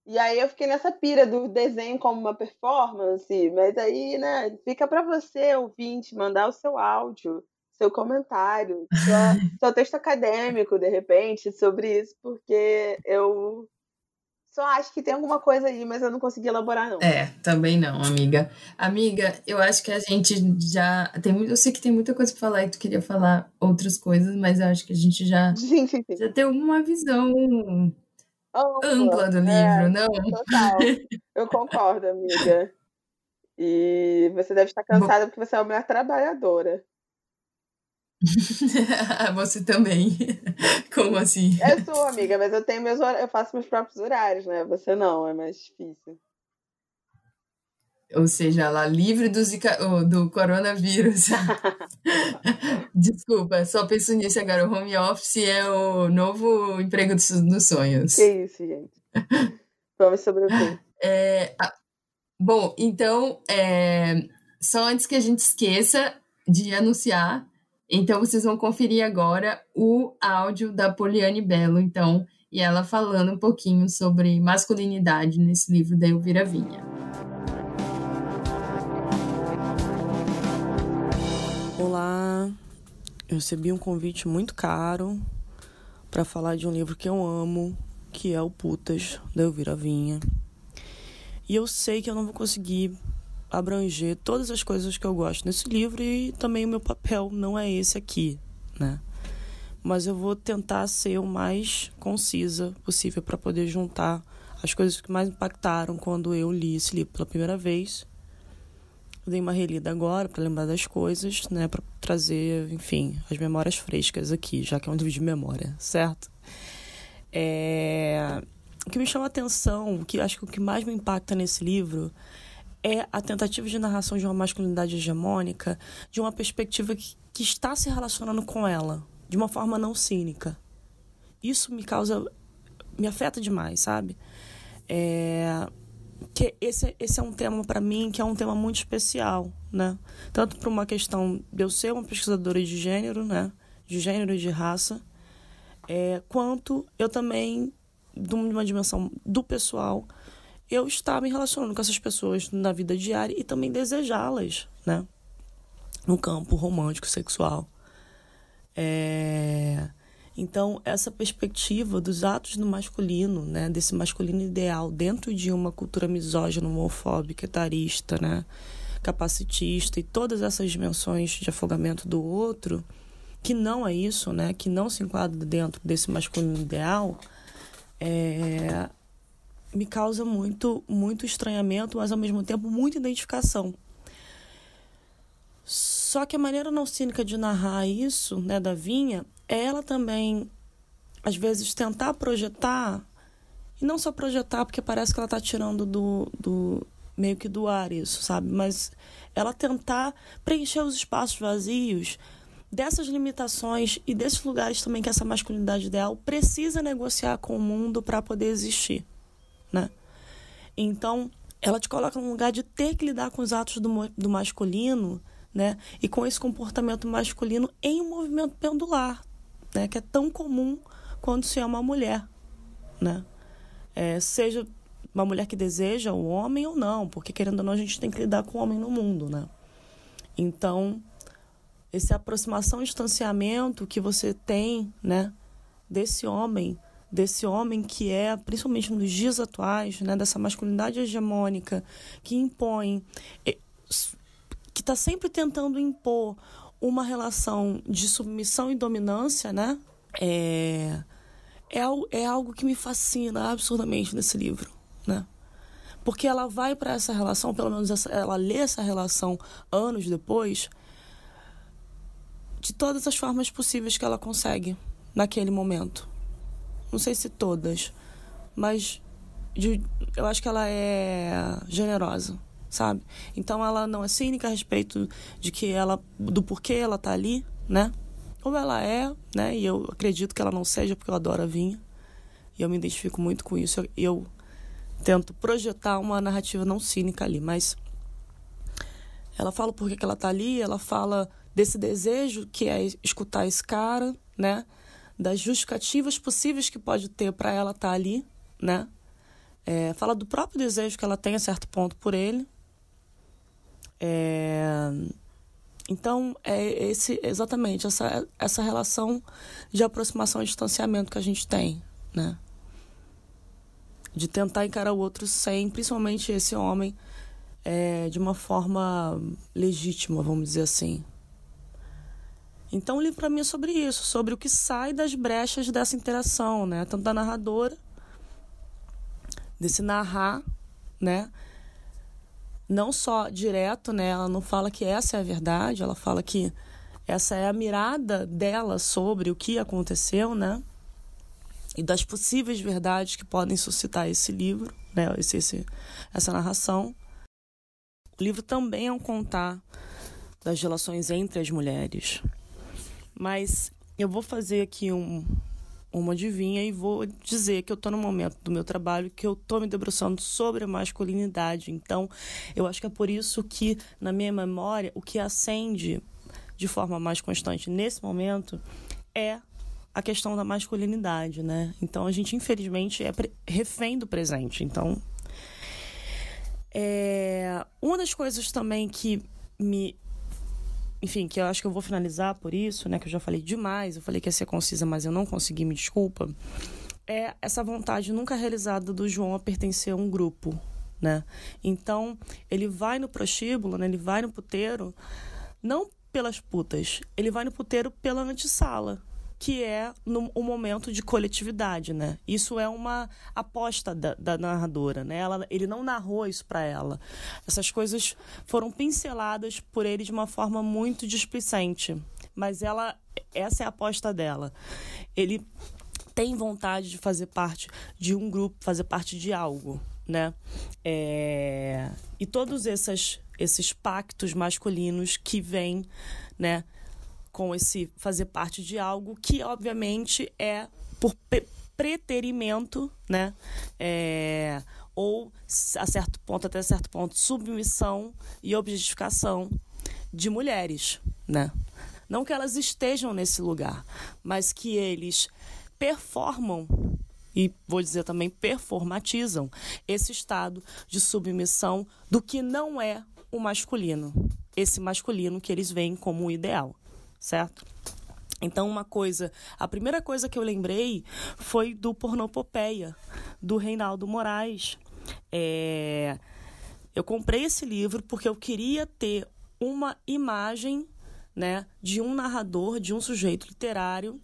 E aí eu fiquei nessa pira do desenho como uma performance, mas aí, né, fica pra você, ouvinte, mandar o seu áudio, seu comentário, sua- seu texto acadêmico, de repente, sobre isso, porque eu só acho que tem alguma coisa aí, mas eu não consegui elaborar, não. É, também não, amiga. Amiga, eu acho que a gente já tem muito, eu sei que tem muita coisa pra falar e tu queria falar outras coisas, mas eu acho que a gente já já tem uma visão Ampla, ampla do é. livro, não? Total. Eu concordo, amiga. E você deve estar cansada porque você é uma mulher trabalhadora. Você também. Como assim? Eu sou, amiga, mas eu tenho meus eu faço meus próprios horários, né? Você não, é mais difícil. Ou seja, ela livre do, zika, oh, do coronavírus. Desculpa, só penso nisso agora. O home office é o novo emprego dos, dos sonhos. Que isso, gente. Vamos sobreviver. É, a- bom, então, é, só antes que a gente esqueça de anunciar, então vocês vão conferir agora o áudio da Poliane Belo, então, e ela falando um pouquinho sobre masculinidade nesse livro da Elvira Vinha. Olá, eu recebi um convite muito caro para falar de um livro que eu amo, que é o Putas, da Elvira Vinha. E eu sei que eu não vou conseguir abranger todas as coisas que eu gosto nesse livro e também o meu papel não é esse aqui, né? Mas eu vou tentar ser o mais concisa possível para poder juntar as coisas que mais impactaram quando eu li esse livro pela primeira vez. Eu dei uma relida agora para lembrar das coisas, né, para trazer, enfim, as memórias frescas aqui, já que é um livro de memória, certo? É... O que me chama a atenção, o que acho que o que mais me impacta nesse livro é a tentativa de narração de uma masculinidade hegemônica de uma perspectiva que, que está se relacionando com ela, de uma forma não cínica. Isso me causa. me afeta demais, sabe? É, que esse, esse é um tema para mim que é um tema muito especial, né? Tanto por uma questão de eu ser uma pesquisadora de gênero, né? De gênero e de raça, é, quanto eu também, de uma dimensão do pessoal, eu estar me relacionando com essas pessoas na vida diária e também desejá-las, né? No campo romântico, sexual. É... Então, essa perspectiva dos atos do masculino, né, desse masculino ideal dentro de uma cultura misógina, homofóbica, etarista, né, capacitista e todas essas dimensões de afogamento do outro, que não é isso, né, que não se enquadra dentro desse masculino ideal, é... me causa muito, muito estranhamento, mas ao mesmo tempo muita identificação. Só que a maneira não cínica de narrar isso, né, da Vinha, é ela também, às vezes, tentar projetar, e não só projetar, porque parece que ela está tirando do, do, meio que do ar isso, sabe? Mas ela tentar preencher os espaços vazios dessas limitações e desses lugares também que essa masculinidade ideal precisa negociar com o mundo para poder existir, né? Então, ela te coloca num lugar de ter que lidar com os atos do, do masculino, né? E com esse comportamento masculino em um movimento pendular, né? Que é tão comum quando se é uma mulher, né? É, seja uma mulher que deseja o homem ou não, porque querendo ou não a gente tem que lidar com o homem no mundo, né? Então, esse aproximação e distanciamento que você tem, né, desse homem, desse homem que é, principalmente nos dias atuais, né, dessa masculinidade hegemônica que impõe, que está sempre tentando impor uma relação de submissão e dominância, né, é, é, é algo que me fascina absurdamente nesse livro, né? Porque ela vai para essa relação, pelo menos essa, ela lê essa relação anos depois, de todas as formas possíveis que ela consegue naquele momento. Não sei se todas, mas de, eu acho que ela é generosa, sabe? Então ela não é cínica a respeito de que ela do porquê ela tá ali, né? Ou ela é, né? E eu acredito que ela não seja porque eu adoro a vinha. E eu me identifico muito com isso. Eu, eu tento projetar uma narrativa não cínica ali, mas ela fala por que ela tá ali, ela fala desse desejo que é escutar esse cara, né? Das justificativas possíveis que pode ter para ela estar tá ali, né? É, fala do próprio desejo que ela tem a certo ponto por ele. É, então, é esse, exatamente essa, essa relação de aproximação e distanciamento que a gente tem, né? De tentar encarar o outro sem, principalmente esse homem, é, de uma forma legítima, vamos dizer assim. Então o livro para mim é sobre isso, sobre o que sai das brechas dessa interação, né? Tanto da narradora, desse narrar, né? Não só direto, né? Ela não fala que essa é a verdade, ela fala que essa é a mirada dela sobre o que aconteceu, né? E das possíveis verdades que podem suscitar esse livro, né? Esse, esse, essa narração. O livro também é um contar das relações entre as mulheres, mas eu vou fazer aqui um, uma adivinha e vou dizer que eu estou no momento do meu trabalho que eu estou me debruçando sobre a masculinidade. Então, eu acho que é por isso que, na minha memória, o que acende de forma mais constante nesse momento é a questão da masculinidade, né? Então, a gente, infelizmente, é refém do presente. Então, é... uma das coisas também que me enfim, que eu acho que eu vou finalizar por isso, né? Que eu já falei demais, eu falei que ia ser concisa, mas eu não consegui, me desculpa. É essa vontade nunca realizada do João a pertencer a um grupo, né? Então, ele vai no prostíbulo, né? Ele vai no puteiro, não pelas putas, ele vai no puteiro pela antessala, que é no, momento de coletividade, né? Isso é uma aposta da, da narradora, né? Ela, ele não narrou isso para ela. Essas coisas foram pinceladas por ele de uma forma muito displicente, mas ela, essa é a aposta dela. Ele tem vontade de fazer parte de um grupo, fazer parte de algo, né? É... E todos esses, esses pactos masculinos que vêm, né? Com esse fazer parte de algo que, obviamente, é por preterimento, né? É, ou, a certo ponto, até certo ponto, submissão e objetificação de mulheres, né? Não que elas estejam nesse lugar, mas que eles performam e vou dizer também performatizam esse estado de submissão do que não é o masculino, esse masculino que eles veem como o ideal certo? Então, uma coisa, a primeira coisa que eu lembrei foi do Pornopopeia, do Reinaldo Moraes. É... Eu comprei esse livro porque eu queria ter uma imagem né, de um narrador, de um sujeito literário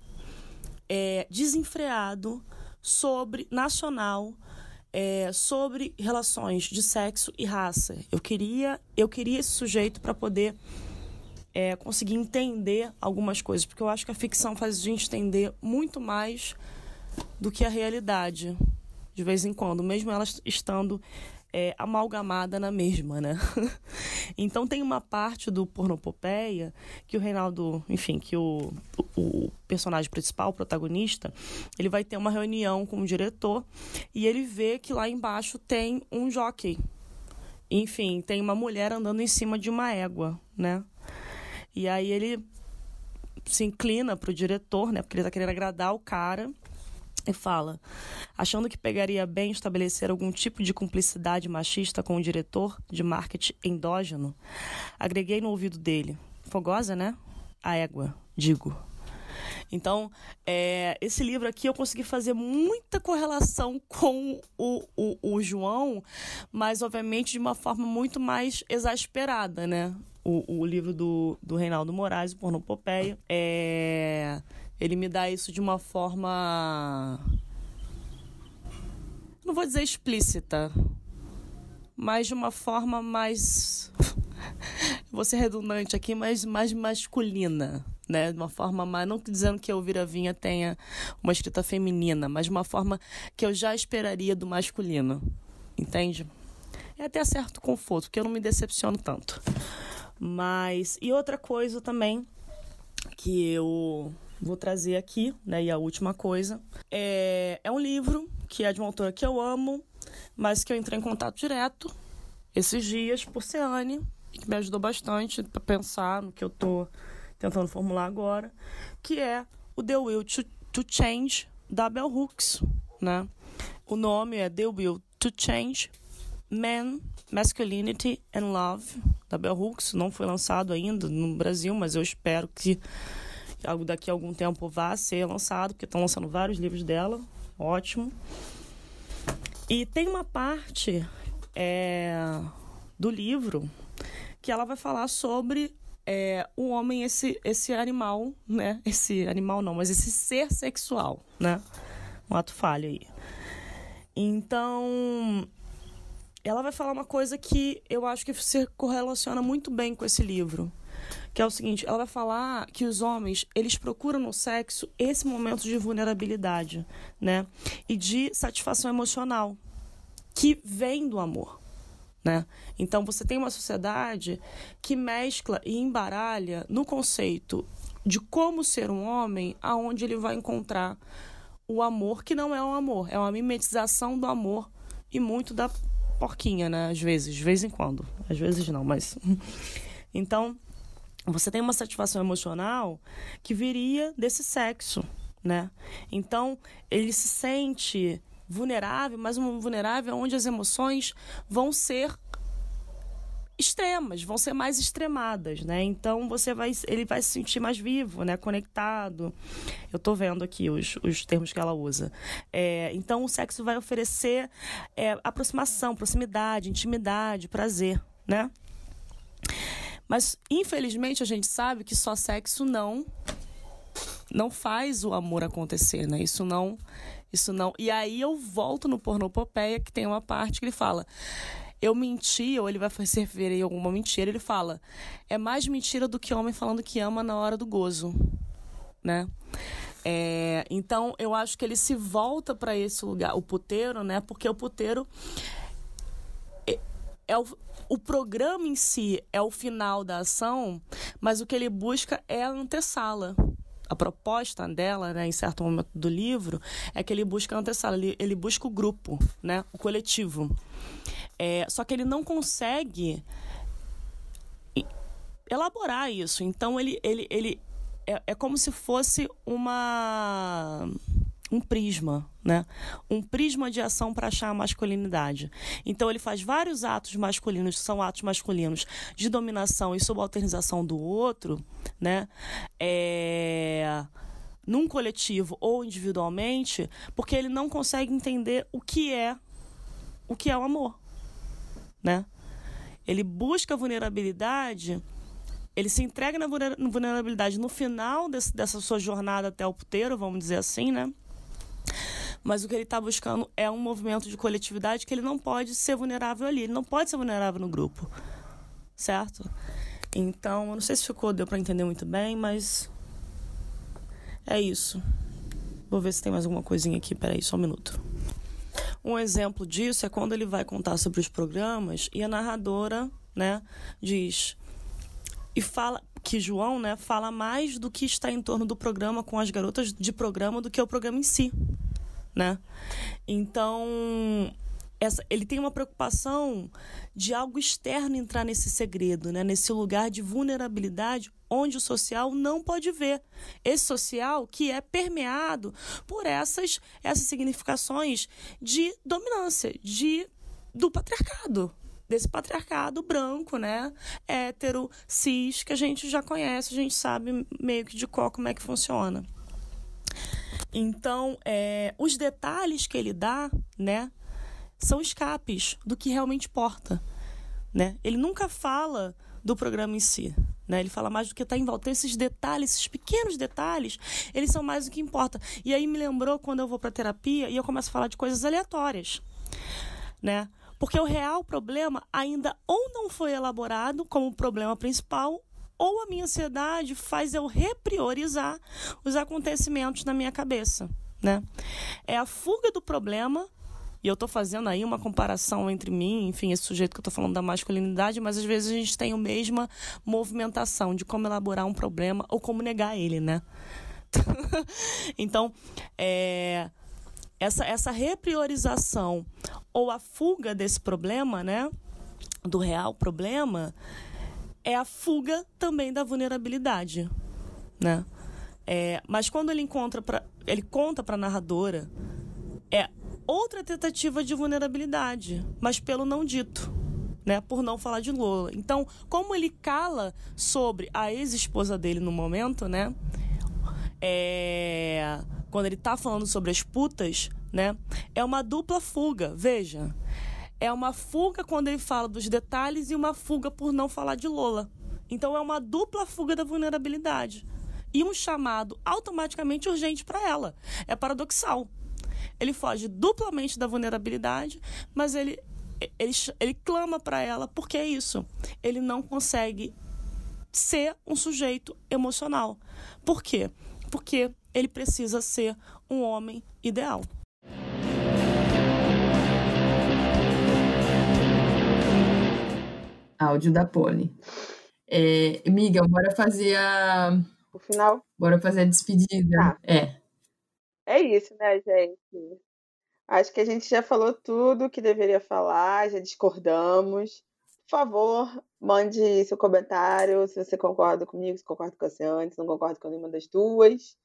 é, desenfreado, sobre, nacional, é, sobre relações de sexo e raça. Eu queria, eu queria esse sujeito para poder é, conseguir entender algumas coisas, porque eu acho que a ficção faz a gente entender muito mais do que a realidade, de vez em quando, mesmo ela estando é, amalgamada na mesma, né? então tem uma parte do Pornopopeia que o Reinaldo, enfim, que o, o, o, personagem principal, o protagonista, ele vai ter uma reunião com o diretor e ele vê que lá embaixo tem um jockey. Enfim, tem uma mulher andando em cima de uma égua, né? E aí ele se inclina para o diretor, né? Porque ele está querendo agradar o cara e fala: achando que pegaria bem estabelecer algum tipo de cumplicidade machista com o diretor de marketing endógeno, agreguei no ouvido dele: fogosa, né? A égua, digo. Então, é, esse livro aqui eu consegui fazer muita correlação com o, o, o, João, mas obviamente de uma forma muito mais exasperada, né? O, o livro do, do Reinaldo Moraes, o Pornopopeia. É ele me dá isso de uma forma. Não vou dizer explícita, mas de uma forma mais. vou ser redundante aqui, mas mais masculina. Né, de uma forma mais, não dizendo que a Elvira Vinha tenha uma escrita feminina, mas de uma forma que eu já esperaria do masculino, entende? É até certo conforto, porque eu não me decepciono tanto. Mas, e outra coisa também que eu vou trazer aqui, né? E a última coisa. É, é um livro que é de uma autora que eu amo, mas que eu entrei em contato direto esses dias por Ceane, que me ajudou bastante para pensar no que eu tô tentando formular agora, que é o The Will to, to Change da Bell Hooks, né? O nome é The Will to Change Man, Masculinity and Love da Bell Hooks. Não foi lançado ainda no Brasil, mas eu espero que daqui a algum tempo vá ser lançado, porque estão lançando vários livros dela. Ótimo. E tem uma parte é, do livro que ela vai falar sobre é, o homem, esse, esse animal, né? Esse animal não, mas esse ser sexual, né? Um ato falho aí. Então, ela vai falar uma coisa que eu acho que se correlaciona muito bem com esse livro que é o seguinte, ela vai falar que os homens, eles procuram no sexo esse momento de vulnerabilidade, né? E de satisfação emocional que vem do amor. Né? Então você tem uma sociedade que mescla e embaralha no conceito de como ser um homem, aonde ele vai encontrar o amor que não é um amor, é uma mimetização do amor e muito da porquinha, né? Às vezes, de vez em quando, às vezes não, mas então você tem uma satisfação emocional que viria desse sexo, né? Então, ele se sente vulnerável, mas um vulnerável onde as emoções vão ser extremas, vão ser mais extremadas, né? Então você vai, ele vai se sentir mais vivo, né? Conectado. Eu tô vendo aqui os, os termos que ela usa. É, então o sexo vai oferecer é, aproximação, proximidade, intimidade, prazer, né? Mas infelizmente a gente sabe que só sexo não não faz o amor acontecer, né? Isso não isso não. E aí eu volto no pornopopeia que tem uma parte que ele fala: eu menti, ou ele vai se referir a alguma mentira, ele fala: é mais mentira do que homem falando que ama na hora do gozo, né? É, então eu acho que ele se volta para esse lugar, o puteiro, né? Porque o puteiro é, é o, o programa em si é o final da ação, mas o que ele busca é a antessala. A proposta dela, né, em certo momento do livro, é que ele busca a antessala, ele, ele busca o grupo, né, o coletivo. É, só que ele não consegue elaborar isso. Então ele, ele, ele é, é como se fosse uma um prisma, né? Um prisma de ação para achar a masculinidade. Então ele faz vários atos masculinos, são atos masculinos de dominação e subalternização do outro, né? É... Num coletivo ou individualmente, porque ele não consegue entender o que é o que é o amor, né? Ele busca vulnerabilidade ele se entrega na vulnerabilidade no final desse, dessa sua jornada até o puteiro, vamos dizer assim, né? Mas o que ele está buscando é um movimento de coletividade que ele não pode ser vulnerável ali, ele não pode ser vulnerável no grupo. Certo? Então, eu não sei se ficou, deu para entender muito bem, mas é isso. Vou ver se tem mais alguma coisinha aqui. Peraí, só um minuto. Um exemplo disso é quando ele vai contar sobre os programas e a narradora, né, diz e fala que João, né, fala mais do que está em torno do programa com as garotas de programa do que o programa em si, né? Então, essa, ele tem uma preocupação de algo externo entrar nesse segredo, né? nesse lugar de vulnerabilidade onde o social não pode ver. Esse social que é permeado por essas, essas significações de dominância, de do patriarcado, desse patriarcado branco, né? Hétero, cis, que a gente já conhece, a gente sabe meio que de qual como é que funciona. Então, é, os detalhes que ele dá, né, são escapes do que realmente importa, né? Ele nunca fala do programa em si, né? Ele fala mais do que está em volta. Então, esses detalhes, esses pequenos detalhes, eles são mais do que importa. E aí me lembrou quando eu vou para terapia e eu começo a falar de coisas aleatórias, né? Porque o real problema ainda ou não foi elaborado como problema principal, ou a minha ansiedade faz eu repriorizar os acontecimentos na minha cabeça. Né? É a fuga do problema e eu estou fazendo aí uma comparação entre mim, enfim, esse sujeito que eu estou falando da masculinidade, mas às vezes a gente tem a mesma movimentação de como elaborar um problema ou como negar ele, né? então, é, essa, essa repriorização ou a fuga desse problema, né, do real problema, é a fuga também da vulnerabilidade, né? É, mas quando ele encontra pra, ele conta para a narradora, é outra tentativa de vulnerabilidade, mas pelo não dito. Né, por não falar de Lola. Então, como ele cala sobre a ex-esposa dele no momento, né? É, quando ele está falando sobre as putas, né? É uma dupla fuga, veja. É uma fuga quando ele fala dos detalhes e uma fuga por não falar de Lola. Então é uma dupla fuga da vulnerabilidade. E um chamado automaticamente urgente para ela. É paradoxal. Ele foge duplamente da vulnerabilidade, mas ele, ele, ele clama para ela porque é isso. Ele não consegue ser um sujeito emocional. Por quê? Porque ele precisa ser um homem ideal. Áudio da Poli. É, amiga, bora fazer a. O final? Bora fazer a despedida. Tá. É. É isso, né, gente? Acho que a gente já falou tudo que deveria falar, já discordamos. Por favor, mande seu comentário se você concorda comigo, se concorda com a Oceane, se não concorda com nenhuma das duas.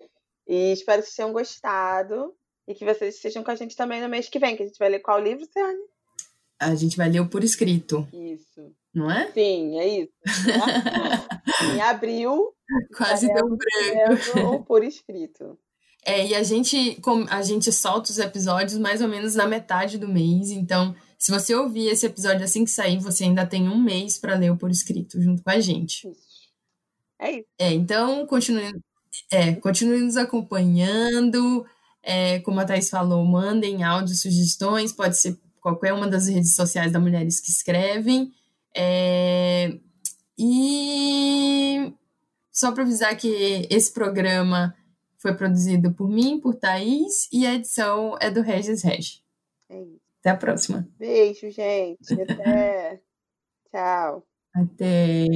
E espero que vocês tenham gostado e que vocês estejam com a gente também no mês que vem, que a gente vai ler qual livro, Ciane? A gente vai ler o por escrito. Isso. Não é? Sim, é isso. em abril. Quase deu branco. O por escrito. É, e a gente, a gente solta os episódios mais ou menos na metade do mês, então se você ouvir esse episódio assim que sair, você ainda tem um mês para ler o por escrito junto com a gente. Isso. É isso. É, então continue, é, continue nos acompanhando. É, como a Thais falou, mandem áudios, sugestões, pode ser qualquer uma das redes sociais da Mulheres que Escrevem. É, e só para avisar que esse programa foi produzido por mim, por Thaís, e a edição é do Regis Regi. É isso. Até a próxima. Beijo, gente. Até. Tchau. Até.